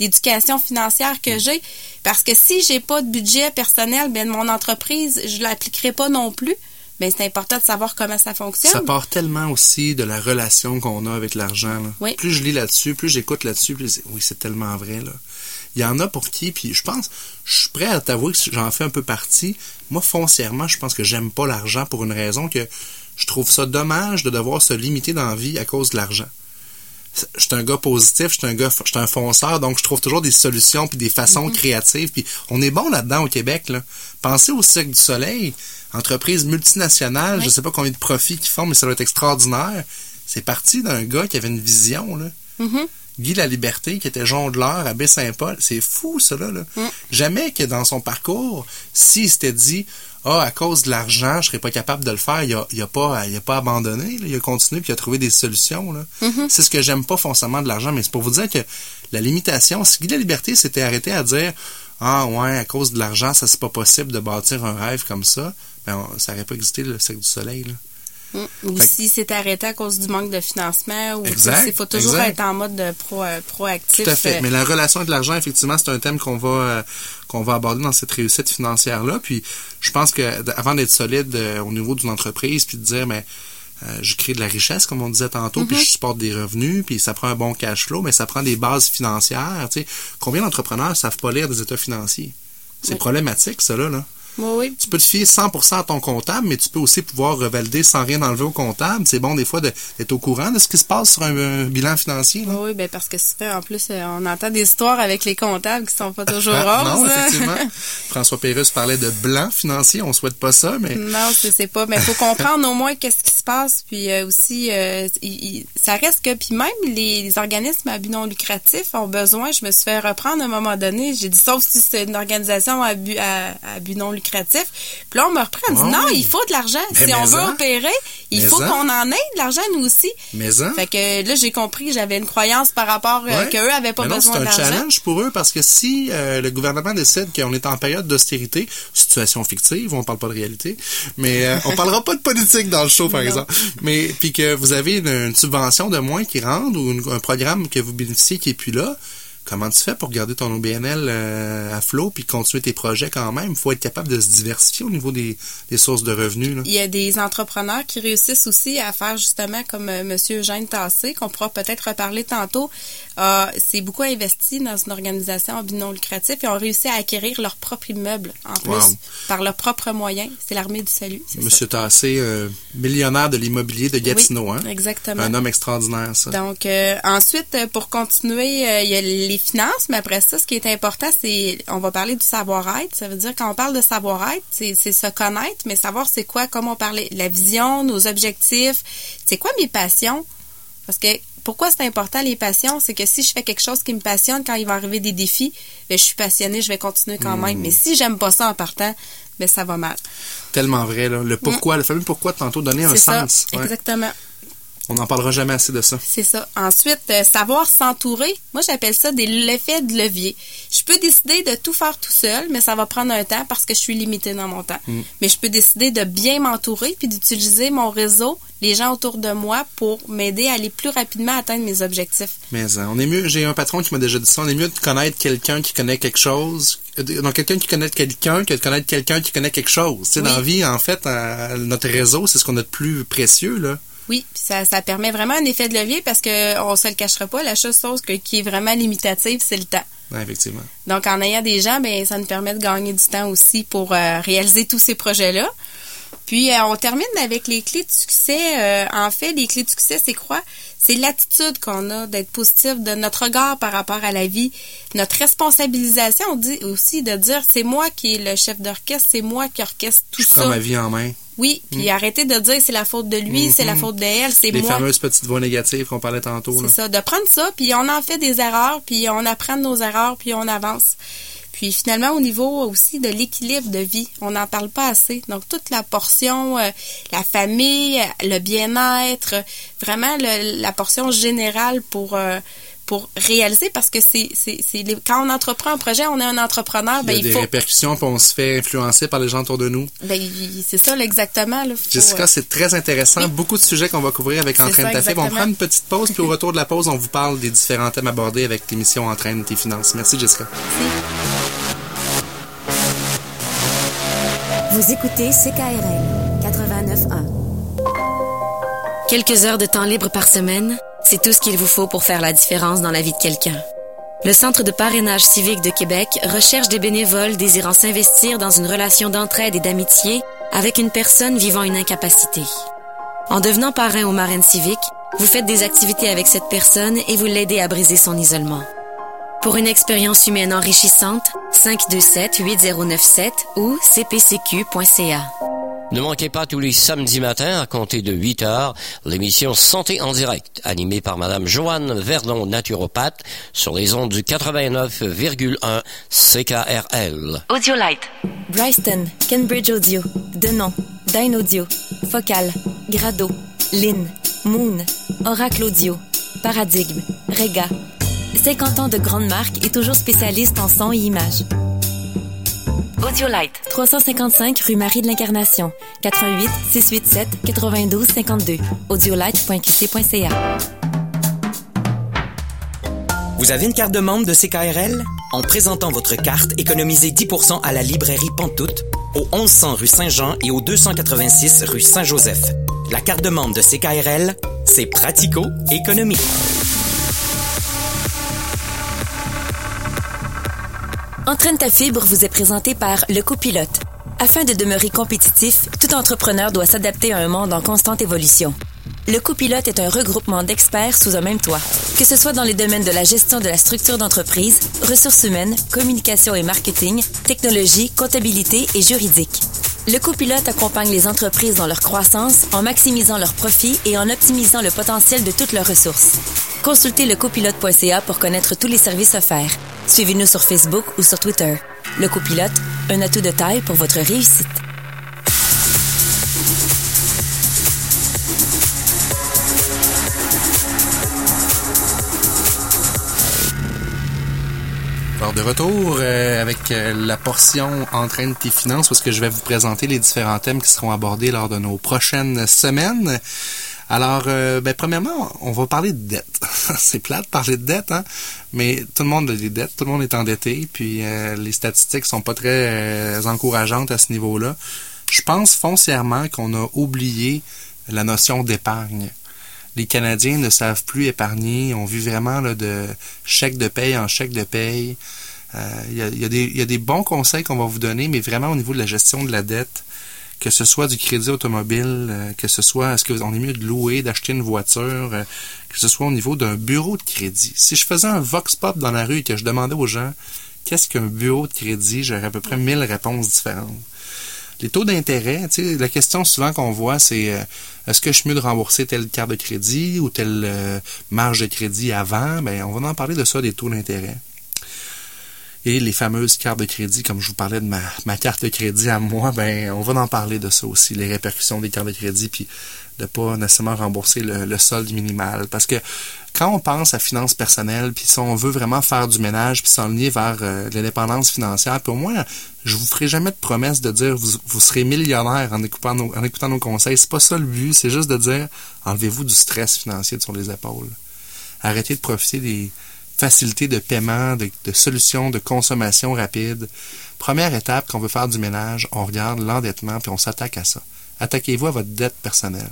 L'éducation financière que hmm. j'ai. Parce que si j'ai pas de budget personnel, ben mon entreprise, je l'appliquerai pas non plus. Ben, c'est important de savoir comment ça fonctionne. Ça part tellement aussi de la relation qu'on a avec l'argent. Oui. Plus je lis là-dessus, plus j'écoute là-dessus, plus oui, c'est tellement vrai. Là. Il y en a pour qui, puis je pense, je suis prêt à t'avouer que j'en fais un peu partie. Moi, foncièrement, je pense que j'aime pas l'argent pour une raison que je trouve ça dommage de devoir se limiter dans la vie à cause de l'argent. Je suis un gars positif, je suis un gars, je suis un fonceur, donc je trouve toujours des solutions puis des façons mm-hmm. créatives. Puis on est bon là-dedans au Québec. Là. Pensez au Cirque du Soleil, entreprise multinationale, je sais pas combien de profits qu'ils font, mais ça doit être extraordinaire. C'est parti d'un gars qui avait une vision. Là. Mm-hmm. Guy La Liberté, qui était jongleur à Baie-Saint-Paul. C'est fou, ça, là. Mm. Jamais que dans son parcours, s'il s'était dit, ah, à cause de l'argent, je serais pas capable de le faire, il a, a, pas, il a pas abandonné, il a continué puis il a trouvé des solutions, là. Mm-hmm. C'est ce que j'aime pas foncièrement de l'argent, mais c'est pour vous dire que la limitation, si Guy La Liberté s'était arrêté à dire, ah, ouais, à cause de l'argent, ça c'est pas possible de bâtir un rêve comme ça, ben, ça aurait pas existé le cercle du soleil, là. Mm. Ou si c'est arrêté à cause du manque de financement, ou il faut toujours être en mode de pro, euh, proactif. Tout à fait. Euh. Mais la relation avec l'argent, effectivement, c'est un thème qu'on va euh, qu'on va aborder dans cette réussite financière là. Puis je pense que avant d'être solide au niveau d'une entreprise, puis de dire mais je crée de la richesse, comme on disait tantôt, puis mm-hmm. je supporte des revenus, puis ça prend un bon cash flow, mais ça prend des bases financières. Tu sais, combien d'entrepreneurs savent pas lire des états financiers? C'est problématique, ça là. là. Tu peux te fier 100% à ton comptable, mais tu peux aussi pouvoir revalider sans rien enlever au comptable. C'est bon des fois d'être au courant de ce qui se passe sur un, bilan financier. Oui, ben parce que en plus, euh, on entend des histoires avec les comptables qui sont pas toujours roses. non, effectivement. François Pérusse parlait de blanc financier. On souhaite pas ça, mais non, c'est pas. Mais faut comprendre au moins qu'est-ce qui se passe, puis euh, aussi, euh, ça reste que puis même les, organismes à but non lucratif ont besoin. Je me suis fait reprendre à un moment donné. J'ai dit sauf si c'est une organisation à but à but non lucratif lucratif. Puis là, on me reprend, on me dit, non, il faut de l'argent. Ben, si on veut mais-en. opérer, il faut qu'on en ait de l'argent, nous aussi. Mais hein? Fait que là, j'ai compris j'avais une croyance par rapport euh, Ouais. qu'eux avaient pas Mais besoin C'est un d'argent. challenge pour eux parce que si euh, le gouvernement décide qu'on est en période d'austérité, situation fictive, on parle pas de réalité, mais euh, on parlera pas de politique dans le show par Non. exemple, mais puis que vous avez une, une subvention de moins qui rentre ou une- un programme que vous bénéficiez qui est plus là. Comment tu fais pour garder ton OBNL euh, à flot puis continuer tes projets quand même? Il faut être capable de se diversifier au niveau des, sources de revenus. Il y a des entrepreneurs qui réussissent aussi à faire justement comme euh, Monsieur Eugène Tassé, qu'on pourra peut-être reparler tantôt. C'est beaucoup investi dans une organisation non lucratif et ont réussi à acquérir leur propre immeuble en plus Wow. par leurs propres moyens. C'est l'armée du salut. ça. Monsieur Tassé, euh, millionnaire de l'immobilier de Gatineau, Oui, hein? exactement. Un homme extraordinaire, ça. Donc euh, ensuite, euh, pour continuer, euh, il y a les finances, mais après ça, ce qui est important, c'est on va parler du savoir-être. Ça veut dire quand on parle de savoir-être, c'est c'est se connaître, mais savoir c'est quoi, comme on parlait, la vision, nos objectifs, c'est quoi mes passions? Parce que pourquoi c'est important les passions, c'est que si je fais quelque chose qui me passionne, quand il va arriver des défis, ben, je suis passionnée, je vais continuer quand Hmm. même. Mais si j'aime pas ça en partant, ben ça va mal. Tellement vrai, là. Le pourquoi, le fameux pourquoi tantôt donner un ça, sens. Ouais. On n'en parlera jamais assez de ça. C'est ça. Ensuite, euh, savoir s'entourer. Moi, j'appelle ça des l'effet de levier. Je peux décider de tout faire tout seul, mais ça va prendre un temps parce que je suis limitée dans mon temps. Mm. Mais je peux décider de bien m'entourer puis d'utiliser mon réseau, les gens autour de moi pour m'aider à aller plus rapidement à atteindre mes objectifs. Mais hein, on est mieux, j'ai un patron qui m'a déjà dit ça, on est mieux de connaître quelqu'un qui connaît quelque chose, euh, donc quelqu'un qui connaît quelqu'un que de connaître quelqu'un qui connaît quelque chose. Tu sais, Oui. dans la vie, en fait, notre réseau, c'est ce qu'on a de plus précieux, là. Oui, puis ça, ça permet vraiment un effet de levier parce que on se le cachera pas, la chose que- qui est vraiment limitative, c'est le temps. Ouais, effectivement. Donc, en ayant des gens, ben, ça nous permet de gagner du temps aussi pour euh, réaliser tous ces projets-là. Puis, euh, on termine avec les clés de succès. Euh, en fait, les clés de succès, c'est quoi? C'est l'attitude qu'on a d'être positif, de notre regard par rapport à la vie, notre responsabilisation on dit aussi de dire c'est moi qui est le chef d'orchestre, c'est moi qui orchestre tout Je ça. prends ma vie en main. Oui, puis arrêtez de dire c'est la faute de lui, c'est la Mhm. faute de elle, c'est Les moi. fameuses petites voix négatives qu'on parlait tantôt. C'est ça, de prendre ça, puis on en fait des erreurs, puis on apprend de nos erreurs, puis on avance. Puis finalement, au niveau aussi de l'équilibre de vie, on n'en parle pas assez. Donc toute la portion, euh, la famille, le bien-être, vraiment le- la portion générale pour euh, pour réaliser, parce que c'est c'est c'est les- quand on entreprend un projet, on est un entrepreneur, Il y ben a il des faut, répercussions, puis on se fait influencer par les gens autour de nous. ben c'est ça là, exactement là. Faut, Jessica, euh, c'est très intéressant. oui. Beaucoup de sujets qu'on va couvrir avec Entraîne ta fibre. On prend une petite pause, puis au retour de la pause, on vous parle des différents thèmes abordés avec l'émission Entraîne tes finances. Merci, Jessica. Vous écoutez CKRL 89.1. Quelques heures de temps libre par semaine, c'est tout ce qu'il vous faut pour faire la différence dans la vie de quelqu'un. Le Centre de parrainage civique de Québec recherche des bénévoles désirant s'investir dans une relation d'entraide et d'amitié avec une personne vivant une incapacité. En devenant parrain ou marraine civique, vous faites des activités avec cette personne et vous l'aidez à briser son isolement. Pour une expérience humaine enrichissante, 527-8097 ou cpcq.ca. Ne manquez pas tous les samedis matins à compter de 8 heures l'émission Santé en direct, animée par Madame Joanne Verdon, naturopathe, sur les ondes du 89,1 CKRL. Audiolite. Bryston, Cambridge Audio, Denon, Dyn Audio, Focal, Grado, Lynn, Moon, Oracle Audio, Paradigme, Rega. 50 ans de grande marque et toujours spécialiste en son et images. Audiolite. 355 rue Marie de l'Incarnation. 88 687 92 52. Audiolite.qc.ca. Vous avez une carte de membre de CKRL? En présentant votre carte, économisez 10% à la librairie Pantoute, au 1100 rue Saint-Jean et au 286 rue Saint-Joseph. La carte de membre de CKRL, c'est pratico-économique. Entraîne ta fibre vous est présenté par Le Copilote. Afin de demeurer compétitif, tout entrepreneur doit s'adapter à un monde en constante évolution. Le Copilote est un regroupement d'experts sous un même toit. Que ce soit dans les domaines de la gestion de la structure d'entreprise, ressources humaines, communication et marketing, technologie, comptabilité et juridique. Le copilote accompagne les entreprises dans leur croissance en maximisant leurs profits et en optimisant le potentiel de toutes leurs ressources. Consultez lecopilote.ca pour connaître tous les services offerts. Suivez-nous sur Facebook ou sur Twitter. Le copilote, un atout de taille pour votre réussite. Alors de retour euh, avec euh, la portion Entraîne tes finances, parce que je vais vous présenter les différents thèmes qui seront abordés lors de nos prochaines semaines. Alors, euh, ben, premièrement, on va parler de dette. c'est plate de parler de dette, hein? mais tout le monde a des dettes, tout le monde est endetté, puis les statistiques sont pas très encourageantes à ce niveau-là. Je pense foncièrement qu'on a oublié la notion d'épargne les Canadiens ne savent plus épargner. On vit vraiment là, de chèque de paye en chèque de paye. Euh, il y, a, des bons conseils qu'on va vous donner, mais vraiment au niveau de la gestion de la dette, que ce soit du crédit automobile, euh, que ce soit, est-ce qu'on est mieux de louer, d'acheter une voiture, euh, que ce soit au niveau d'un bureau de crédit. Si je faisais un vox pop dans la rue et que je demandais aux gens qu'est-ce qu'un bureau de crédit, j'aurais à peu près mille réponses différentes. Les taux d'intérêt, la question souvent qu'on voit, c'est euh, est-ce que je suis mieux de rembourser telle carte de crédit ou telle euh, marge de crédit avant? Ben, on va en parler de ça, des taux d'intérêt. Et les fameuses cartes de crédit, comme je vous parlais de ma, carte de crédit à moi, ben on va en parler de ça aussi, les répercussions des cartes de crédit, puis de pas nécessairement rembourser le solde minimal. Parce que quand on pense à finances personnelles, puis si on veut vraiment faire du ménage, puis s'enligner vers euh, l'indépendance financière, puis au moins, je vous ferai jamais de promesse de dire vous, vous serez millionnaire en écoutant nos, en écoutant nos conseils. C'est pas ça le but, c'est juste de dire enlevez-vous du stress financier sur les épaules. Arrêtez de profiter des facilités de paiement, de, de solutions de consommation rapide. Première étape, quand on veut faire du ménage, on regarde l'endettement, puis on s'attaque à ça. Attaquez-vous à votre dette personnelle.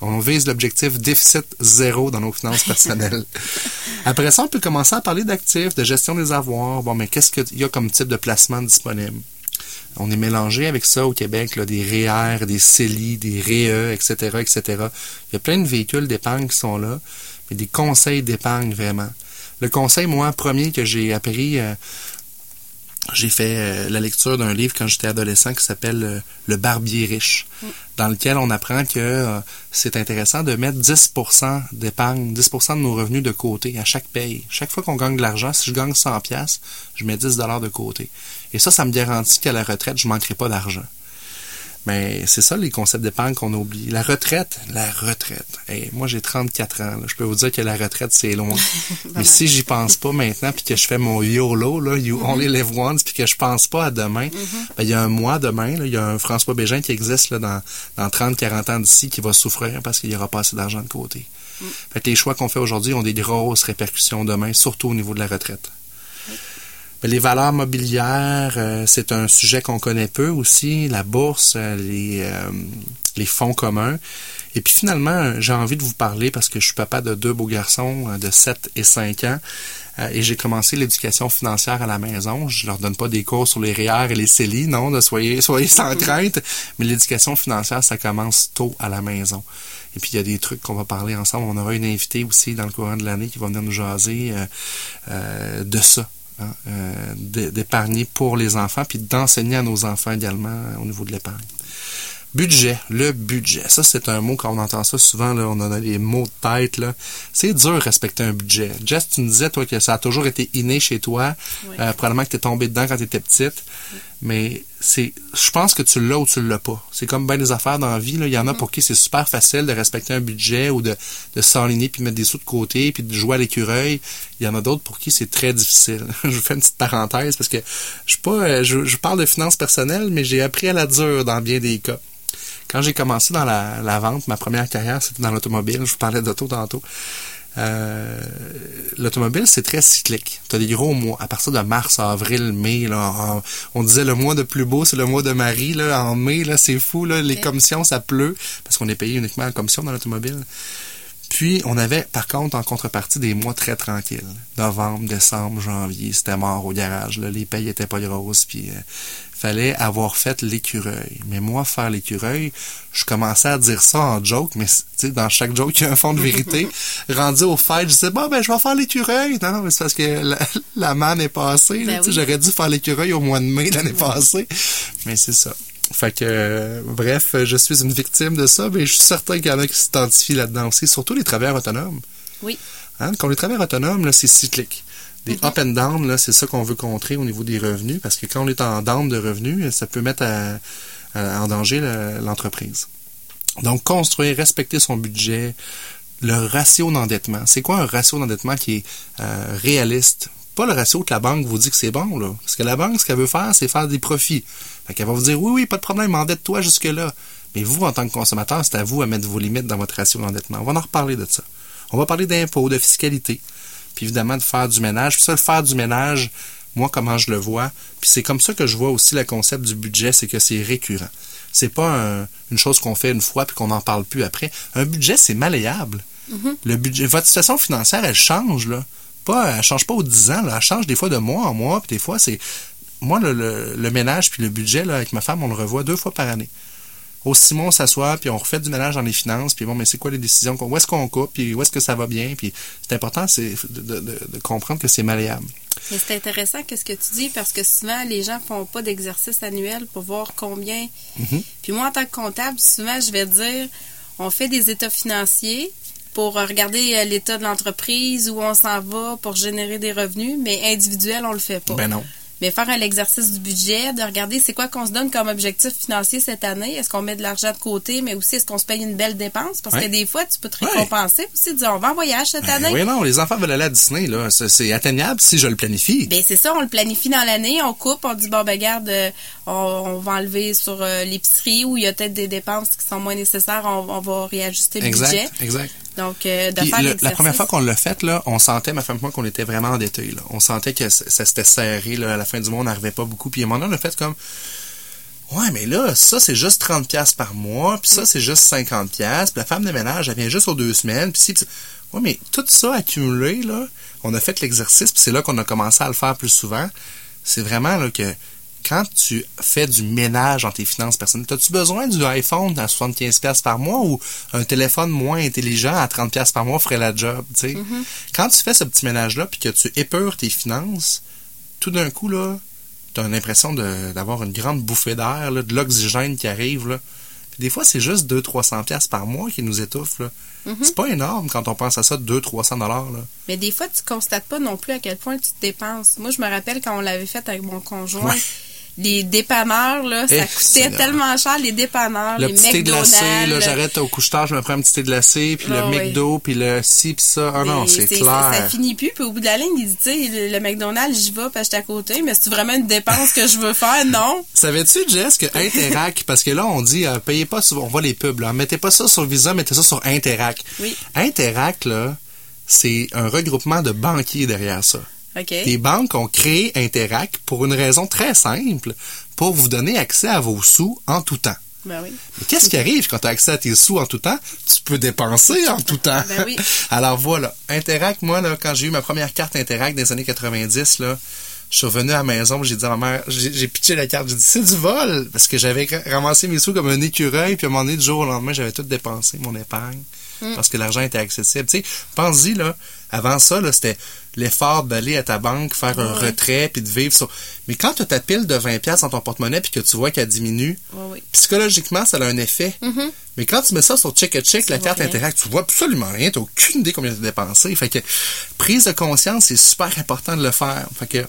On vise l'objectif déficit zéro dans nos finances personnelles. Après ça, on peut commencer à parler d'actifs, de gestion des avoirs. Bon, mais qu'est-ce qu'il y a comme type de placement disponible? On est mélangé avec ça au Québec, là, des REER, des CELI, des REE, etc., etc. Il y a plein de véhicules d'épargne qui sont là, mais des conseils d'épargne vraiment. Le conseil, moi, premier que j'ai appris, euh, j'ai fait euh, la lecture d'un livre quand j'étais adolescent qui s'appelle euh, Le Barbier riche, mm. dans lequel on apprend que euh, c'est intéressant de mettre 10% d'épargne, 10% de nos revenus de côté à chaque paye. Chaque fois qu'on gagne de l'argent, si je gagne 100 pièces, je mets 10 dollars de côté. Et ça, ça me garantit qu'à la retraite, je manquerai pas d'argent. Mais c'est ça les concepts d'épargne qu'on oublie. La retraite, la retraite. Hey, moi j'ai 34 ans. Je peux vous dire que la retraite c'est loin. Mais si j'y pense pas maintenant puis que je fais mon YOLO là, You mm-hmm. Only Live Once puis que je pense pas à demain, mm-hmm. ben, il y a un mois demain, il y a un François Bégin qui existe là, dans, dans 30-40 ans d'ici qui va souffrir parce qu'il y aura pas assez d'argent de côté. Mm. Fait que les choix qu'on fait aujourd'hui ont des grosses répercussions demain, surtout au niveau de la retraite. Les valeurs mobilières, euh, c'est un sujet qu'on connaît peu aussi, la bourse, euh, les, euh, les fonds communs. Et puis finalement, j'ai envie de vous parler parce que je suis papa de deux beaux garçons de 7 et 5 ans et j'ai commencé l'éducation financière à la maison. Je leur donne pas des cours sur les REER et les CELI, non, de soyez, soyez sans crainte, mais l'éducation financière, ça commence tôt à la maison. Et puis il y a des trucs qu'on va parler ensemble. On aura une invitée aussi dans le courant de l'année qui va venir nous jaser de ça, Hein, euh, d'épargner pour les enfants, puis d'enseigner à nos enfants également euh, au niveau de l'épargne. Budget, le budget. Ça, c'est un mot, quand on entend ça souvent, là, on en a les mots de tête. Là. C'est dur de respecter un budget. Jess, tu nous disais, toi, que ça a toujours été inné chez toi. Euh, probablement que tu es tombé dedans quand tu étais petite. Mais c'est, je pense que tu l'as ou tu l'as pas. C'est comme bien des affaires dans la vie. Là. Il y en a pour qui c'est super facile de respecter un budget ou de, de s'enligner puis mettre des sous de côté puis de jouer à l'écureuil. Il y en a d'autres pour qui c'est très difficile. je vous fais une petite parenthèse parce que je suis pas, euh, je, je parle de finances personnelles, mais j'ai appris à la dure dans bien des cas. Quand j'ai commencé dans la, vente, ma première carrière, c'était dans l'automobile. Je vous parlais d'auto tantôt. Euh, l'automobile, c'est très cyclique. Tu as des gros mois. À partir de mars, avril, mai, là, on disait le mois de plus beau, c'est le mois de Marie. Là, en mai, là, c'est fou. Là, Les commissions, ça pleut parce qu'on est payé uniquement en commission dans l'automobile. Puis, on avait, par contre, en contrepartie, des mois très tranquilles. Novembre, décembre, janvier, c'était mort au garage. Là. Les payes étaient pas grosses. Puis, euh, fallait avoir fait l'écureuil. Mais moi, faire l'écureuil, je commençais à dire ça en joke, mais dans chaque joke, il y a un fond de vérité. Rendu au fait, je disais, bon, ben, je vais faire l'écureuil. Non, mais c'est parce que la, la manne est passée. Ben j'aurais dû faire l'écureuil au mois de mai l'année passée. Mais c'est ça. Fait que, bref, je suis une victime de ça, mais je suis certain qu'il y en a qui s'identifient là-dedans aussi, surtout les travailleurs autonomes. Oui. Hein? Quand les travailleurs autonomes, c'est cyclique Des up and down, là, c'est ça qu'on veut contrer au niveau des revenus, parce que quand on est en down de revenus, ça peut mettre en danger l'entreprise. Donc, construire, respecter son budget, le ratio d'endettement. C'est quoi un ratio d'endettement qui est euh, réaliste? Pas le ratio que la banque vous dit que c'est bon, là. Parce que la banque, ce qu'elle veut faire, c'est faire des profits. Fait qu'elle va vous dire, oui, oui, pas de problème, endette-toi jusque-là. Mais vous, en tant que consommateur, c'est à vous à mettre vos limites dans votre ratio d'endettement. On va en reparler de ça. On va parler d'impôts, de fiscalité, puis évidemment de faire du ménage. Puis ça, le faire du ménage, moi, comment je le vois, puis c'est comme ça que je vois aussi le concept du budget, c'est que c'est récurrent. C'est pas une chose qu'on fait une fois puis qu'on n'en parle plus après. Un budget, c'est malléable. Mm-hmm. Le budget, votre situation financière, elle change, là. Pas, elle change pas aux 10 ans, là. Elle change des fois de mois en mois, puis des fois, c'est. Moi, le, ménage puis le budget, là, avec ma femme, on le revoit deux fois par année. Au Simon, on s'assoit, puis on refait du ménage dans les finances, puis bon, mais c'est quoi les décisions, où est-ce qu'on coupe, puis où est-ce que ça va bien, puis c'est important c'est de, comprendre que c'est malléable. Mais c'est intéressant qu'est-ce que tu dis parce que souvent les gens font pas d'exercice annuel pour voir combien. Mm-hmm. Puis moi en tant que comptable, souvent je vais dire on fait des états financiers pour regarder euh, l'état de l'entreprise où on s'en va pour générer des revenus, mais individuel on le fait pas. Ben non mais faire l'exercice du budget, de regarder c'est quoi qu'on se donne comme objectif financier cette année. Est-ce qu'on met de l'argent de côté, mais aussi est-ce qu'on se paye une belle dépense? Parce que des fois, tu peux te récompenser aussi, dire on va en voyage cette ben année. Oui, non, les enfants veulent aller à Disney, là. C'est atteignable si je le planifie. Ben, c'est ça, on le planifie dans l'année, on coupe, on dit bon, ben, garde, euh, on, va enlever sur euh, l'épicerie où il y a peut-être des dépenses qui sont moins nécessaires, on, va réajuster le exact, budget. Exact. Donc, euh, de faire La première fois qu'on l'a fait, là, on sentait, ma femme et moi, qu'on était vraiment endettés. Là. On sentait que ça, s'était serré. Là, à la fin du mois, on n'arrivait pas beaucoup. Puis à un moment donné, on a fait comme... Ouais, mais là, ça, c'est juste 30 pièces par mois, puis ça, c'est juste 50 pièces. Puis la femme de ménage, elle vient juste aux deux semaines. Puis si... Ouais, mais tout ça accumulé, là, on a fait l'exercice, puis c'est là qu'on a commencé à le faire plus souvent. C'est vraiment là que quand tu fais du ménage dans tes finances personnelles, as-tu besoin du iPhone à 75$ par mois ou un téléphone moins intelligent à 30$ par mois ferait la job, tu mm-hmm. Quand tu fais ce petit ménage-là puis que tu épures tes finances, tout d'un coup, là, tu as l'impression d'avoir une grande bouffée d'air, de l'oxygène qui arrive, là. des fois, c'est juste 200-300$ par mois qui nous étouffe, mm-hmm. C'est pas énorme quand on pense à ça, 200-300$, là. Mais des fois, tu constates pas non plus à quel point tu te dépenses. Moi, je me rappelle quand on l'avait fait avec mon conjoint les dépanneurs, là, ça coûtait tellement cher, les dépanneurs, le les petit thé glacé, là, j'arrête au couche-tard, je me prends un petit thé glacé, puis le ah McDo, puis le ci, puis ça. Ah non, c'est clair. Ça, finit plus, puis au bout de la ligne, il dit, tu sais, le, McDonald's, j'y vais, parce que à côté, mais c'est vraiment une dépense que je veux faire? Non. Savais-tu, Jess, que Interac, parce que là, on dit, euh, payez pas on voit les pubs, là, mettez pas ça sur Visa, mettez ça sur Interac. Oui. Interac, là, c'est un regroupement de banquiers derrière ça. Les banques ont créé Interac pour une raison très simple, pour vous donner accès à vos sous en tout temps. Ben oui. Mais qu'est-ce qui arrive quand tu as accès à tes sous en tout temps? Tu peux dépenser en tout temps. Ben oui. Alors voilà, Interac, moi, là, quand j'ai eu ma première carte Interac des années 90, là, je suis revenu à la maison, j'ai dit à ma mère, j'ai pitché la carte, j'ai dit c'est du vol, parce que j'avais ramassé mes sous comme un écureuil, puis à un moment donné, du jour au lendemain, j'avais tout dépensé, mon épargne, mm. parce que l'argent était accessible. Tu sais, pense-y, là, avant ça, c'était l'effort d'aller à ta banque, faire un retrait, puis de vivre sur... Mais quand tu as ta pile de 20 pièces dans ton porte-monnaie, puis que tu vois qu'elle diminue, psychologiquement, ça a un effet. Mm-hmm. Mais quand tu mets ça sur check a check, la carte Interact, tu vois absolument rien, tu n'as aucune idée combien tu as dépensé. Fait que prise de conscience, c'est super important de le faire. Fait que,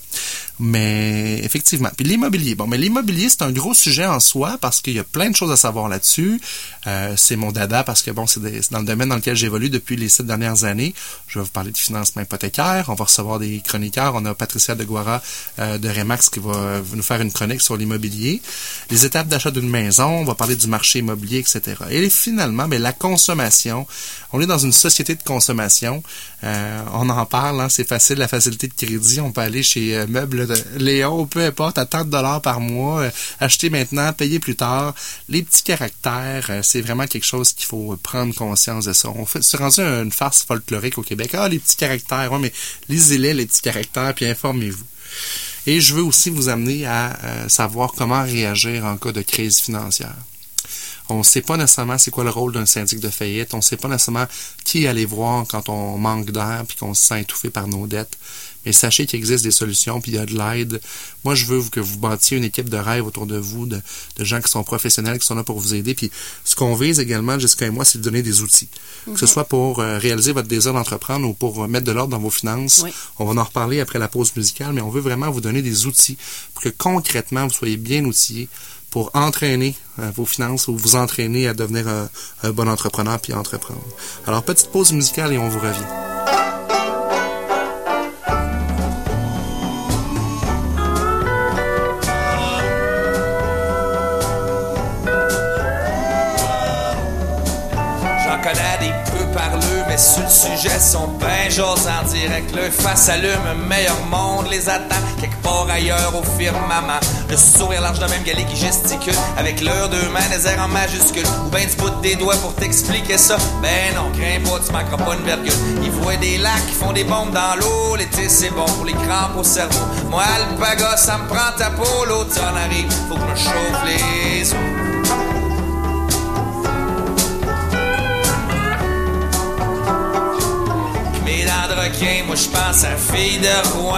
mais effectivement. Puis l'immobilier. Bon, mais l'immobilier, c'est un gros sujet en soi parce qu'il y a plein de choses à savoir là-dessus. Euh, c'est mon dada parce que bon, c'est dans le domaine dans lequel j'évolue depuis les sept dernières années. Je vais vous parler de financement hypothécaire. On va recevoir des chroniqueurs. On a Patricia de Guara euh, de Remax qui va nous faire une chronique sur l'immobilier. Les étapes d'achat d'une maison. On va parler du marché immobilier, etc. Et finalement, ben, la consommation. On est dans une société de consommation. Euh, on en parle, hein, c'est facile, la facilité de crédit. On peut aller chez euh, Meubles Léon, peu importe, à 30 dollars par mois, euh, acheter maintenant, payer plus tard. Les petits caractères, c'est vraiment quelque chose qu'il faut prendre conscience de ça. On fait, c'est rendu une farce folklorique au Québec. Ah, les petits caractères, ouais, mais lisez-les, les petits caractères, puis informez-vous. Et je veux aussi vous amener à savoir comment réagir en cas de crise financière. On ne sait pas nécessairement c'est quoi le rôle d'un syndic de faillite. On ne sait pas nécessairement qui aller voir quand on manque d'air puis qu'on se sent étouffé par nos dettes. Et sachez qu'il existe des solutions, puis il y a de l'aide. Moi, je veux que vous bâtiez une équipe de rêve autour de vous, de, de, gens qui sont professionnels, qui sont là pour vous aider. Puis ce qu'on vise également, Jessica et moi, c'est de donner des outils. Que ce mhm. soit pour euh, réaliser votre désir d'entreprendre ou pour mettre de l'ordre dans vos finances. On va en reparler après la pause musicale, mais on veut vraiment vous donner des outils pour que concrètement, vous soyez bien outillés pour entraîner euh, vos finances ou vous entraîner à devenir un, un bon entrepreneur puis entreprendre. Alors, petite pause musicale et on vous revient. Sur le sujet sont ben j'ose en direct. Le face allume, un meilleur monde les attend quelque part ailleurs au firmament. Le sourire large de même galé qui gesticule avec leurs deux mains des airs en majuscule. Ou ben tu bout des doigts pour t'expliquer ça. Ben non, crains pas, tu manqueras pas une virgule. Ils voient des lacs qui font des bombes dans l'eau. L'été c'est bon pour les crampes au cerveau. Moi le paga ça me prend ta peau. L'automne arrive, faut que je me chauffe les os. Moi je pense à fille de Rouen.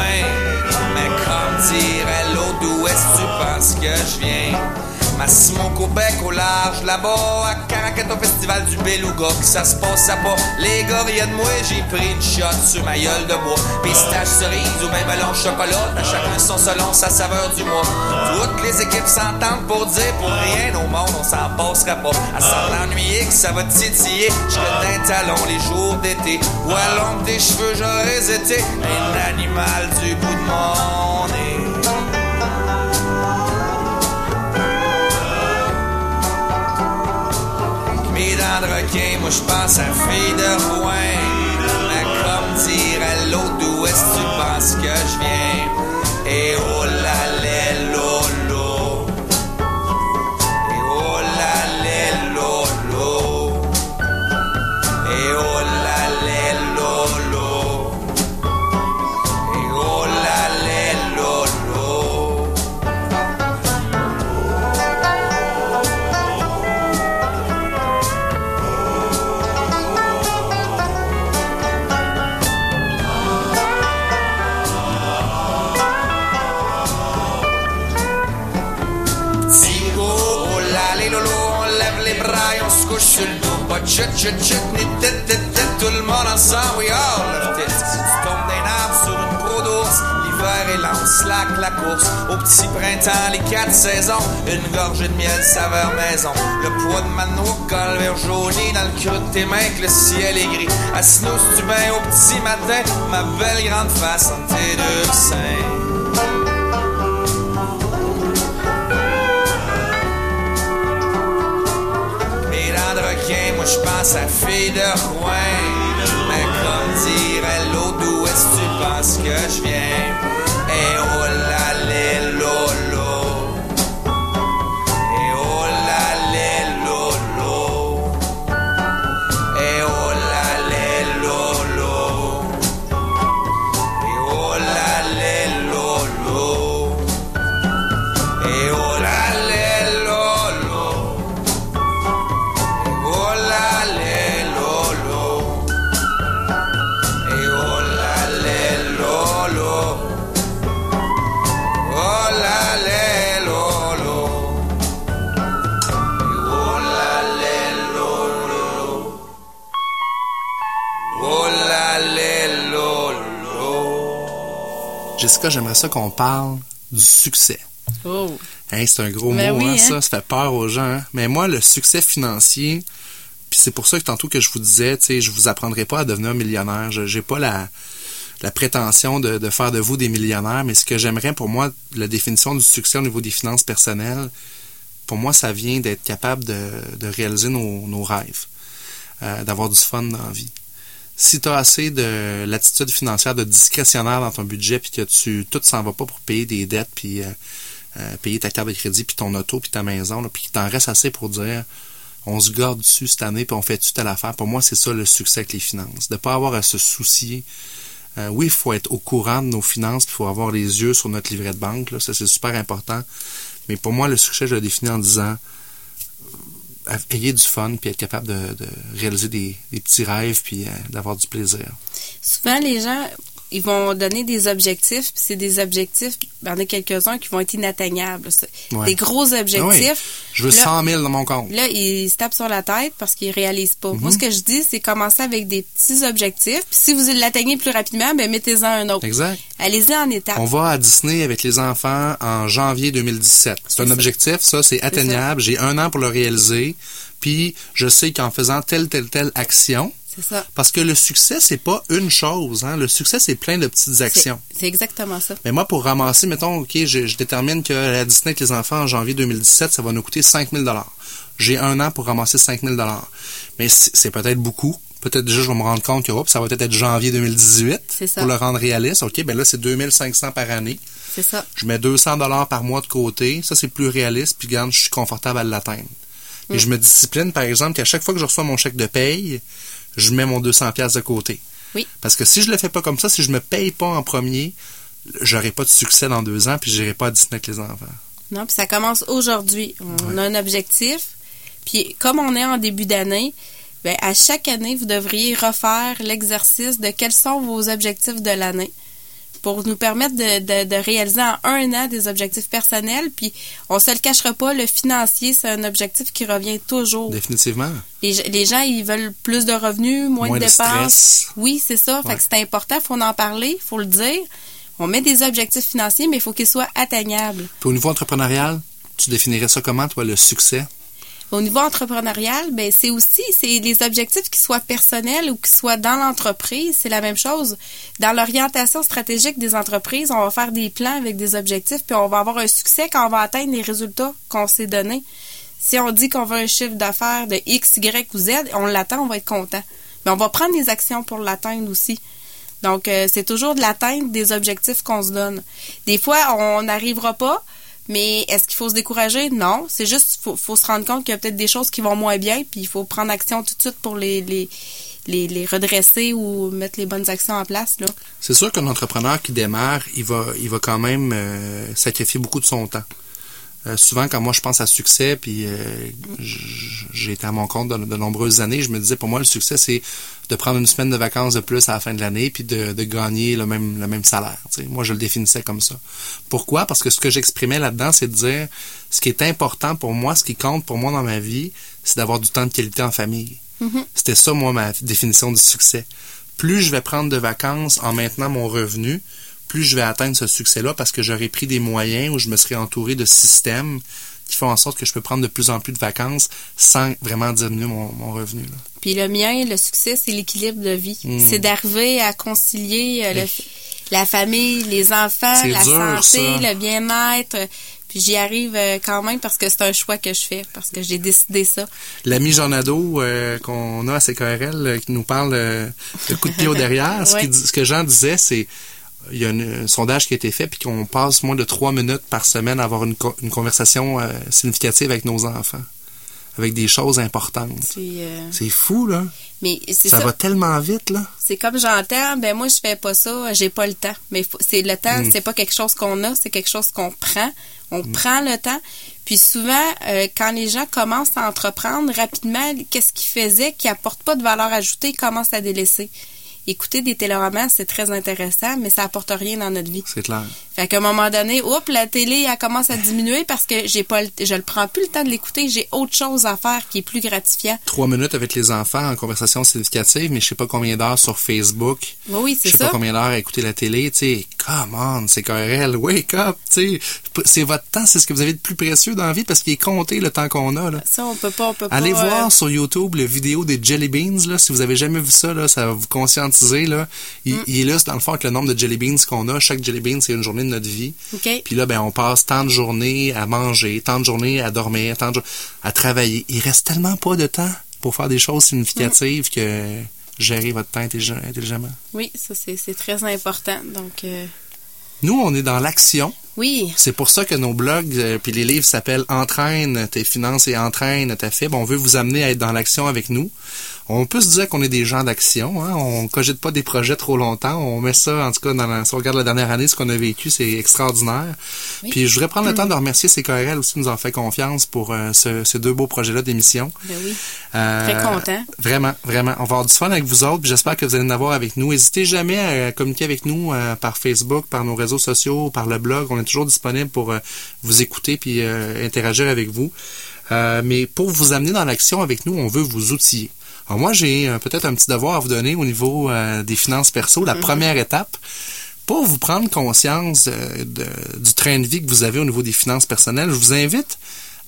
Mais comme dirait l'autre, d'où est-ce tu penses que je viens? Massimo Québec au large, là-bas, à Caracat au festival du Beluga, que ça se passe à pas. Les gars, rien de moi, j'ai pris une shot sur ma gueule de bois. Pistache cerise ou même melon chocolat, à chacun son selon sa saveur du mois. Toutes les équipes s'entendent pour dire pour rien au monde, on s'en passera pas. À s'en ennuyer que ça va titiller, je d'un talon les jours d'été. Ou à l'ombre des cheveux, j'aurais été un animal du bout de mon nez. Moi je pense à fille de Rouen. Mais comme dirait l'autre, d'où est-ce que tu penses que je viens? Et oh là là, chut, chut, chut, ni tête, tête, tête, tout le monde ensemble, we all love tits. Tu tombes d'un arbre sur une peau d'ours, l'hiver est lent, slack la course. Au petit printemps, les quatre saisons, une gorgée de miel, saveur maison. Le poids de ma noix, quand le jauni dans le creux de tes mains, que le ciel est gris. Assis-nous du bain au petit matin, ma belle grande face entre tes deux seins. Je pense à fille de Rouen. Mais comme dirait l'autre, d'où est-ce que tu penses que je viens? Et oh là, les Jessica, j'aimerais ça qu'on parle du succès. Oh. Hein, c'est un gros ben mot, hein, ça, hein. ça fait peur aux gens. Hein. Mais moi, le succès financier, puis c'est pour ça que tantôt que je vous disais, tu sais, je vous apprendrai pas à devenir millionnaire. Je j'ai pas la, la prétention de, de, faire de vous des millionnaires, mais ce que j'aimerais pour moi, la définition du succès au niveau des finances personnelles, pour moi, ça vient d'être capable de, de réaliser nos, nos rêves, euh, d'avoir du fun dans la vie si tu as assez de l'attitude financière de discrétionnaire dans ton budget puis que tu tout s'en va pas pour payer des dettes puis euh, euh, payer ta carte de crédit puis ton auto puis ta maison puis qu'il t'en reste assez pour dire on se garde dessus cette année puis on fait tout à l'affaire pour moi c'est ça le succès avec les finances. De pas avoir à se soucier euh, oui il faut être au courant de nos finances il faut avoir les yeux sur notre livret de banque là, ça c'est super important mais pour moi le succès je le définis en disant ayez du fun puis être capable de, réaliser des, petits rêves puis euh, d'avoir du plaisir. Souvent, les gens ils vont donner des objectifs, puis c'est des objectifs, il y en a quelques-uns qui vont être inatteignables. Ouais. Des gros Ah objectifs. oui. Je veux Là- 100 000 dans mon compte. Là, ils se tapent sur la tête parce qu'ils réalisent pas. Mhm. Moi, ce que je dis, c'est commencer avec des petits objectifs. Puis si vous l'atteignez plus rapidement, ben mettez-en un autre. Exact. Allez-y en étapes. On va à Disney avec les enfants en janvier 2017. C'est un ça. objectif, ça, c'est atteignable. J'ai un an pour le réaliser. Puis, je sais qu'en faisant telle, telle, telle action, C'est ça. parce que le succès, c'est pas une chose. Hein? Le succès, c'est plein de petites actions. c'est exactement ça. Mais moi, pour ramasser, mettons, OK, je, je détermine que la Disney avec les enfants en janvier 2017, ça va nous coûter 5 000 J'ai un an pour ramasser 5 000 Mais c'est peut-être beaucoup. Peut-être déjà, je vais me rendre compte que ça va peut-être être janvier 2018 C'est ça. pour le rendre réaliste. OK, ben là, c'est 2500 par année. C'est ça. Je mets 200 dollars par mois de côté. Ça, c'est plus réaliste. Puis, regarde, je suis confortable à l'atteindre. Mais Mm. je me discipline, par exemple, qu'à chaque fois que je reçois mon chèque de paye, je mets mon 200 pièces de côté. Oui. Parce que si je le fais pas comme ça, si je me paye pas en premier, j'aurai pas de succès dans deux ans, puis j'irai pas à Disney avec les enfants. Non, puis ça commence aujourd'hui. On a un objectif. Puis comme on est en début d'année, ben à chaque année, vous devriez refaire l'exercice de quels sont vos objectifs de l'année pour nous permettre de, de- de réaliser en un an des objectifs personnels. Puis on se le cachera pas, le financier, c'est un objectif qui revient toujours. Définitivement. Les, les gens, ils veulent plus de revenus, moins, Moins de dépenses. stress. Oui, c'est ça. Fait que c'est important, faut en parler, faut le dire. On met des objectifs financiers, mais il faut qu'ils soient atteignables. Puis au niveau entrepreneurial, tu définirais ça comment, toi, le succès? Au niveau entrepreneurial, ben c'est aussi c'est les objectifs qui soient personnels ou qui soient dans l'entreprise, c'est la même chose. Dans l'orientation stratégique des entreprises, on va faire des plans avec des objectifs, puis on va avoir un succès quand on va atteindre les résultats qu'on s'est donnés. Si on dit qu'on veut un chiffre d'affaires de X, Y ou Z, on l'attend, on va être content. Mais on va prendre des actions pour l'atteindre aussi. Donc, euh, c'est toujours de l'atteinte des objectifs qu'on se donne. Des fois, on n'arrivera pas, mais est-ce qu'il faut se décourager? Non. C'est juste, faut, faut se rendre compte qu'il y a peut-être des choses qui vont moins bien, puis il faut prendre action tout de suite pour les, redresser ou mettre les bonnes actions en place. C'est sûr qu'un entrepreneur qui démarre, il va, il va quand même euh, sacrifier beaucoup de son temps. Euh, souvent, quand moi je pense à succès, puis euh, j'ai été à mon compte de, de nombreuses années, je me disais pour moi le succès c'est de prendre une semaine de vacances de plus à la fin de l'année, puis de, de gagner le même le même salaire. Moi, je le définissais comme ça. Pourquoi? Parce que ce que j'exprimais là-dedans, c'est de dire ce qui est important pour moi, ce qui compte pour moi dans ma vie, c'est d'avoir du temps de qualité en famille. C'était ça, moi, ma définition du succès. Plus je vais prendre de vacances en maintenant mon revenu, plus je vais atteindre ce succès-là parce que j'aurai pris des moyens où je me serai entouré de systèmes qui font en sorte que je peux prendre de plus en plus de vacances sans vraiment diminuer mon, mon revenu. là. Puis le mien, le succès, c'est l'équilibre de vie. Mm. C'est d'arriver à concilier euh, le- la famille, les enfants, la dur, santé, ça. le bien-être. Puis j'y arrive euh, quand même parce que c'est un choix que je fais, parce que j'ai décidé ça. L'ami Jornado euh, qu'on a à CKRL euh, qui nous parle de coup de pied au derrière, Ouais. ce que Jean disait, c'est il y a un sondage qui a été fait puis qu'on passe moins de trois minutes par semaine à avoir une, co- une conversation euh, significative avec nos enfants, avec des choses importantes. C'est, euh, fou là, mais ça, ça. va tellement vite là. C'est comme j'entends, ben moi je fais pas ça, j'ai pas le temps. Mais c'est le temps, Mm. c'est pas quelque chose qu'on a, c'est quelque chose qu'on prend. On prend le temps. Puis souvent, euh, quand les gens commencent à entreprendre rapidement, qu'est-ce qu'ils faisaient qui apporte pas de valeur ajoutée, ils commencent à délaisser. Écouter des téléromans, c'est très intéressant, mais ça apporte rien dans notre vie. C'est clair. Fait qu'à un moment donné, oups, la télé, elle commence à diminuer parce que j'ai pas, le- je le prends plus le temps de l'écouter. J'ai autre chose à faire qui est plus gratifiant. Trois minutes avec les enfants en conversation significative, mais je sais pas combien d'heures sur Facebook. Oui, oui, Je c'est sais pas ça. combien d'heures à écouter la télé, tu sais. Come on, c'est KRL, wake up, tu sais. C'est votre temps, c'est ce que vous avez de plus précieux dans la vie parce qu'il est compté le temps qu'on a, là. Ça, on peut pas, on peut Allez pas. euh, voir sur YouTube la vidéo des Jelly Beans, là. Si vous avez jamais vu ça, là, ça va vous là. Il, Mm. il est là, dans le fond, avec le nombre de Jelly Beans qu'on a. Chaque Jelly Bean, c'est une journée de notre vie. Puis là, ben, on passe tant de journées à manger, tant de journées à dormir, tant de à travailler. Il reste tellement pas de temps pour faire des choses significatives Mm. que gérer votre temps intelligemment. Oui, ça, c'est c'est très important. Donc, euh, Nous, on est dans l'action. Oui. C'est pour ça que nos blogs euh, puis les livres s'appellent Entraîne tes finances et entraîne ta fibre. On veut vous amener à être dans l'action avec nous. On peut se dire qu'on est des gens d'action. Hein? On cogite pas des projets trop longtemps. On met ça, en tout cas, dans la, si on regarde la dernière année, ce qu'on a vécu, c'est extraordinaire. Puis je voudrais prendre le temps de remercier CKRL aussi, qui nous en fait confiance pour euh, ce- ces deux beaux projets-là d'émission. Ben oui. Euh, Très content. Vraiment, vraiment. On va avoir du fun avec vous autres. J'espère que vous allez en avoir avec nous. N'hésitez jamais à communiquer avec nous euh, par Facebook, par nos réseaux sociaux, par le blog. On est toujours disponible pour euh, vous écouter puis euh, interagir avec vous. Euh, mais pour vous amener dans l'action avec nous, on veut vous outiller. Alors moi, j'ai peut-être un petit devoir à vous donner au niveau des finances perso. La première étape, pour vous prendre conscience euh, de- du train de vie que vous avez au niveau des finances personnelles, je vous invite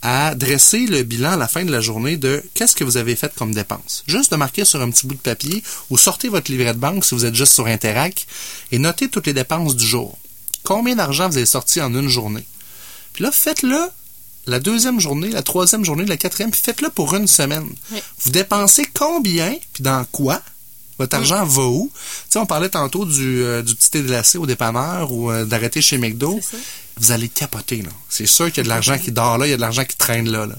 à dresser le bilan à la fin de la journée de qu'est-ce que vous avez fait comme dépenses. Juste de marquer sur un petit bout de papier ou sortez votre livret de banque si vous êtes juste sur Interac et notez toutes les dépenses du jour. Combien d'argent vous avez sorti en une journée? Puis là, faites-le la deuxième journée, la troisième journée, la quatrième, puis faites-le pour une semaine. Oui. Vous dépensez combien, puis dans quoi? Votre argent va où? Tu sais, on parlait tantôt du, euh, du petit thé glacé au dépanneur ou euh, d'arrêter chez McDo. Vous allez capoter. C'est sûr qu'il y a de l'argent qui dort là, il y a de l'argent qui traîne là, là.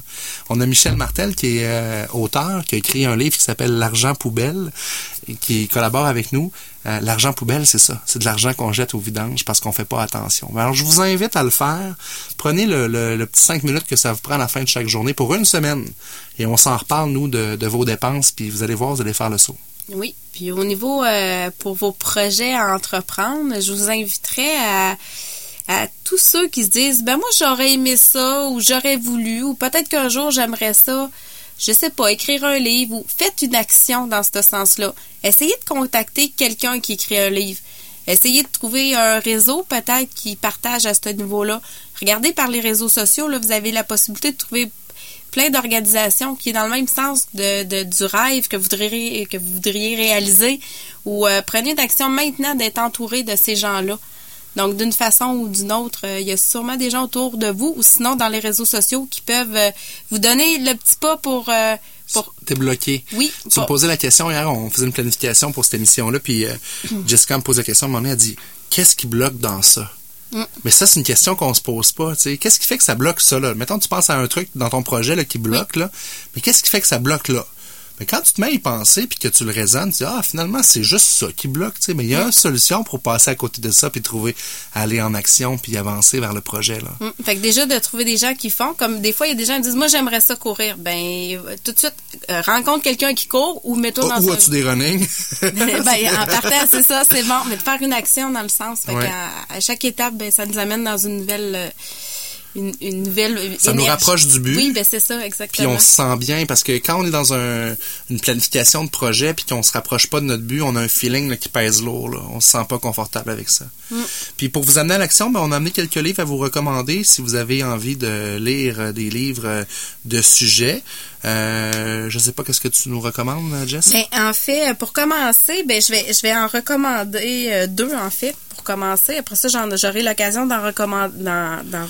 On a Michel Martel, qui est euh, auteur, qui a écrit un livre qui s'appelle L'argent poubelle, et qui collabore avec nous. Euh, L'argent poubelle, c'est ça. C'est de l'argent qu'on jette au vidange parce qu'on fait pas attention. Alors, je vous invite à le faire. Prenez le, petit cinq minutes que ça vous prend à la fin de chaque journée pour une semaine. Et on s'en reparle, nous, de, vos dépenses, puis vous allez voir, vous allez faire le saut. Oui. Puis au niveau euh, pour vos projets à entreprendre, je vous inviterais à, à tous ceux qui se disent ben moi j'aurais aimé ça ou j'aurais voulu ou peut-être qu'un jour j'aimerais ça. Je sais pas, écrire un livre ou faites une action dans ce sens-là. Essayez de contacter quelqu'un qui écrit un livre. Essayez de trouver un réseau peut-être qui partage à ce niveau-là. Regardez par les réseaux sociaux, là, vous avez la possibilité de trouver plein d'organisations qui est dans le même sens de, du rêve que vous voudriez que vous voudriez réaliser ou euh, prenez une action maintenant d'être entouré de ces gens-là. Donc d'une façon ou d'une autre, euh, il y a sûrement des gens autour de vous ou sinon dans les réseaux sociaux qui peuvent euh, vous donner le petit pas pour euh, pour T'es bloqué. oui, Tu me pour- posais la question hier, on faisait une planification pour cette émission-là, puis euh, Jessica me pose la question, à un moment donné, elle dit Qu'est-ce qui bloque dans ça? Mm. Mais ça, c'est une question qu'on se pose pas. Qu'est-ce qui fait que ça bloque ça là? Mettons, tu penses à un truc dans ton projet là, qui bloque, là, mais qu'est-ce qui fait que ça bloque là? Mais quand tu te mets à y penser puis que tu le raisonnes, tu dis ah finalement c'est juste ça qui bloque, tu sais, mais il y a une solution pour passer à côté de ça puis trouver aller en action puis avancer vers le projet là. Mm. Fait que déjà de trouver des gens qui font, comme des fois il y a des gens qui disent moi j'aimerais ça courir, ben tout de suite euh, rencontre quelqu'un qui court ou mets-toi Ah, dans Où un as-tu des running? Ben, en partant, c'est ça, c'est bon. Mais de faire une action dans le sens. Fait Ouais. à, chaque étape, ben, ça nous amène dans une nouvelle. euh, Une, une nouvelle. Ça nous rapproche du but. Oui, ben c'est ça, puis exactement. on se sent bien parce que quand on est dans un, une planification de projet puis qu'on se rapproche pas de notre but, on a un feeling là, qui pèse lourd. Là. On se sent pas confortable avec ça. Mm. Puis pour vous amener à l'action, ben, on a amené quelques livres à vous recommander si vous avez envie de lire euh, des livres euh, de sujets. Euh, je sais pas qu'est-ce que tu nous recommandes, Jess? Ben, en fait, pour commencer, ben, je vais, je vais en recommander euh, deux, en fait, pour commencer. Après ça, j'aurai l'occasion d'en recommander,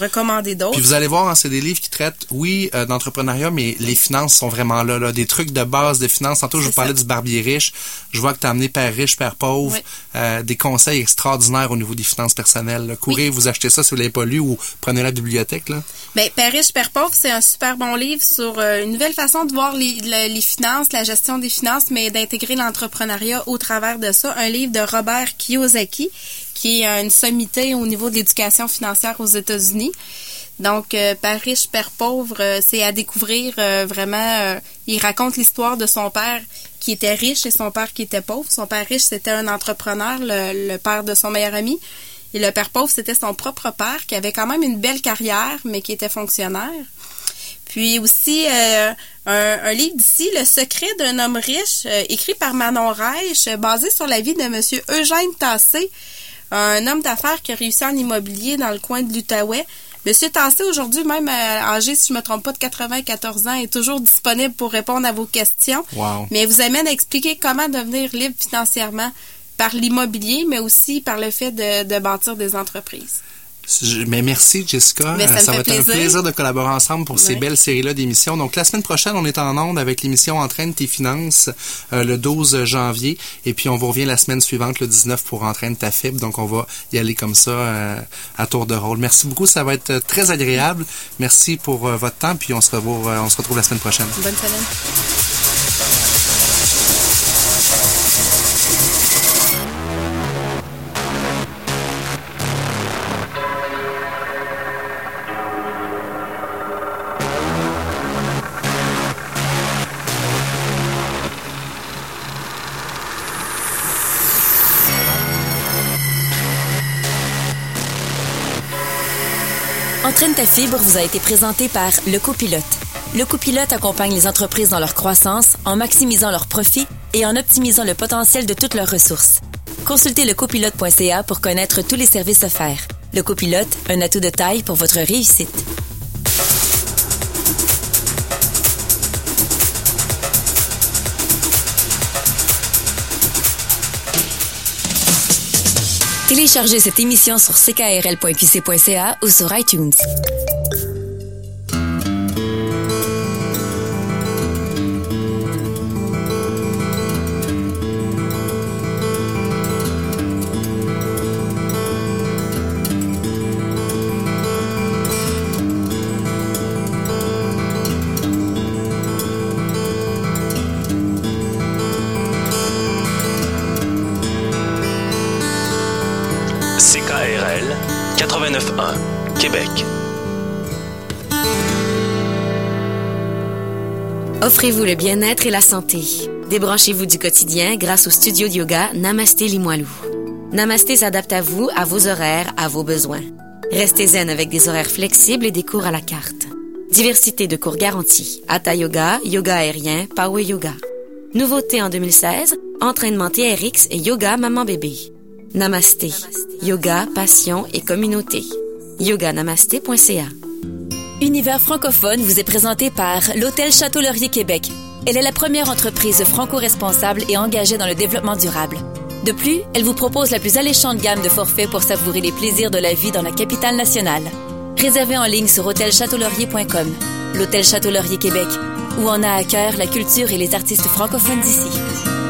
recommander d'autres. Puis vous allez voir, hein, c'est des livres qui traitent, oui, euh, d'entrepreneuriat, mais les finances sont vraiment là, là. Des trucs de base de finances. Tantôt, je vous parlais ça. du barbier riche. Je vois que tu as amené Père riche, Père pauvre. Oui. Euh, des conseils extraordinaires au niveau des finances personnelles. là. Courez, vous achetez ça si vous l'avez pas lu ou prenez la bibliothèque. Là. Ben, Père riche, Père pauvre, c'est un super bon livre sur euh, une nouvelle façon de voir les, le- les finances, la gestion des finances, mais d'intégrer l'entrepreneuriat au travers de ça. Un livre de Robert Kiyosaki, qui est une sommité au niveau de l'éducation financière aux États-Unis. Donc, euh, Père riche, Père pauvre, euh, c'est à découvrir euh, vraiment. euh, il raconte l'histoire de son père qui était riche et son père qui était pauvre. Son père riche, c'était un entrepreneur, le, père de son meilleur ami. Et le père pauvre, c'était son propre père qui avait quand même une belle carrière, mais qui était fonctionnaire. Puis aussi un, un livre d'ici, Le secret d'un homme riche, écrit par Manon Reich, basé sur la vie de Monsieur Eugène Tassé, un homme d'affaires qui a réussi en immobilier dans le coin de l'Outaouais. Monsieur Tassé, aujourd'hui, même euh, âgé, si je me trompe pas, de 94 ans, est toujours disponible pour répondre à vos questions. Wow. Mais il vous amène à expliquer comment devenir libre financièrement par l'immobilier, mais aussi par le fait de, de bâtir des entreprises. Mais merci, Jessica. Mais ça Euh, va être un plaisir. de collaborer ensemble pour ces belles séries-là d'émissions. Donc, la semaine prochaine, on est en onde avec l'émission Entraîne tes finances euh, le 12 janvier. Et puis, on vous revient la semaine suivante, le 19, pour Entraîne ta fibre. Donc, on va y aller comme ça euh, à tour de rôle. Merci beaucoup. Ça va être très agréable. Merci pour euh, votre temps. Puis, on se, revoit, euh, on se retrouve la semaine prochaine. Bonne semaine. Entraîne ta fibre vous a été présenté par Le Copilote. Le Copilote accompagne les entreprises dans leur croissance en maximisant leurs profits et en optimisant le potentiel de toutes leurs ressources. Consultez lecopilote.ca pour connaître tous les services offerts. Le Copilote, un atout de taille pour votre réussite. Téléchargez cette émission sur ckrl.qc.ca ou sur iTunes. Offrez-vous le bien-être et la santé. Débranchez-vous du quotidien grâce au studio de yoga Namasté Limoilou. Namasté s'adapte à vous, à vos horaires, à vos besoins. Restez zen avec des horaires flexibles et des cours à la carte. Diversité de cours garantis. Hatha Yoga, Yoga aérien, Power Yoga. Nouveauté en 2016, entraînement TRX et Yoga Maman-Bébé. Namasté. Yoga, passion et communauté. yoganamasté.ca Univers francophone vous est présenté par l'Hôtel Château Laurier Québec. Elle est la première entreprise franco-responsable et engagée dans le développement durable. De plus, elle vous propose la plus alléchante gamme de forfaits pour savourer les plaisirs de la vie dans la capitale nationale. Réservez en ligne sur hôtelchâteaulaurier.com. L'Hôtel Château Laurier Québec, où on a à cœur la culture et les artistes francophones d'ici.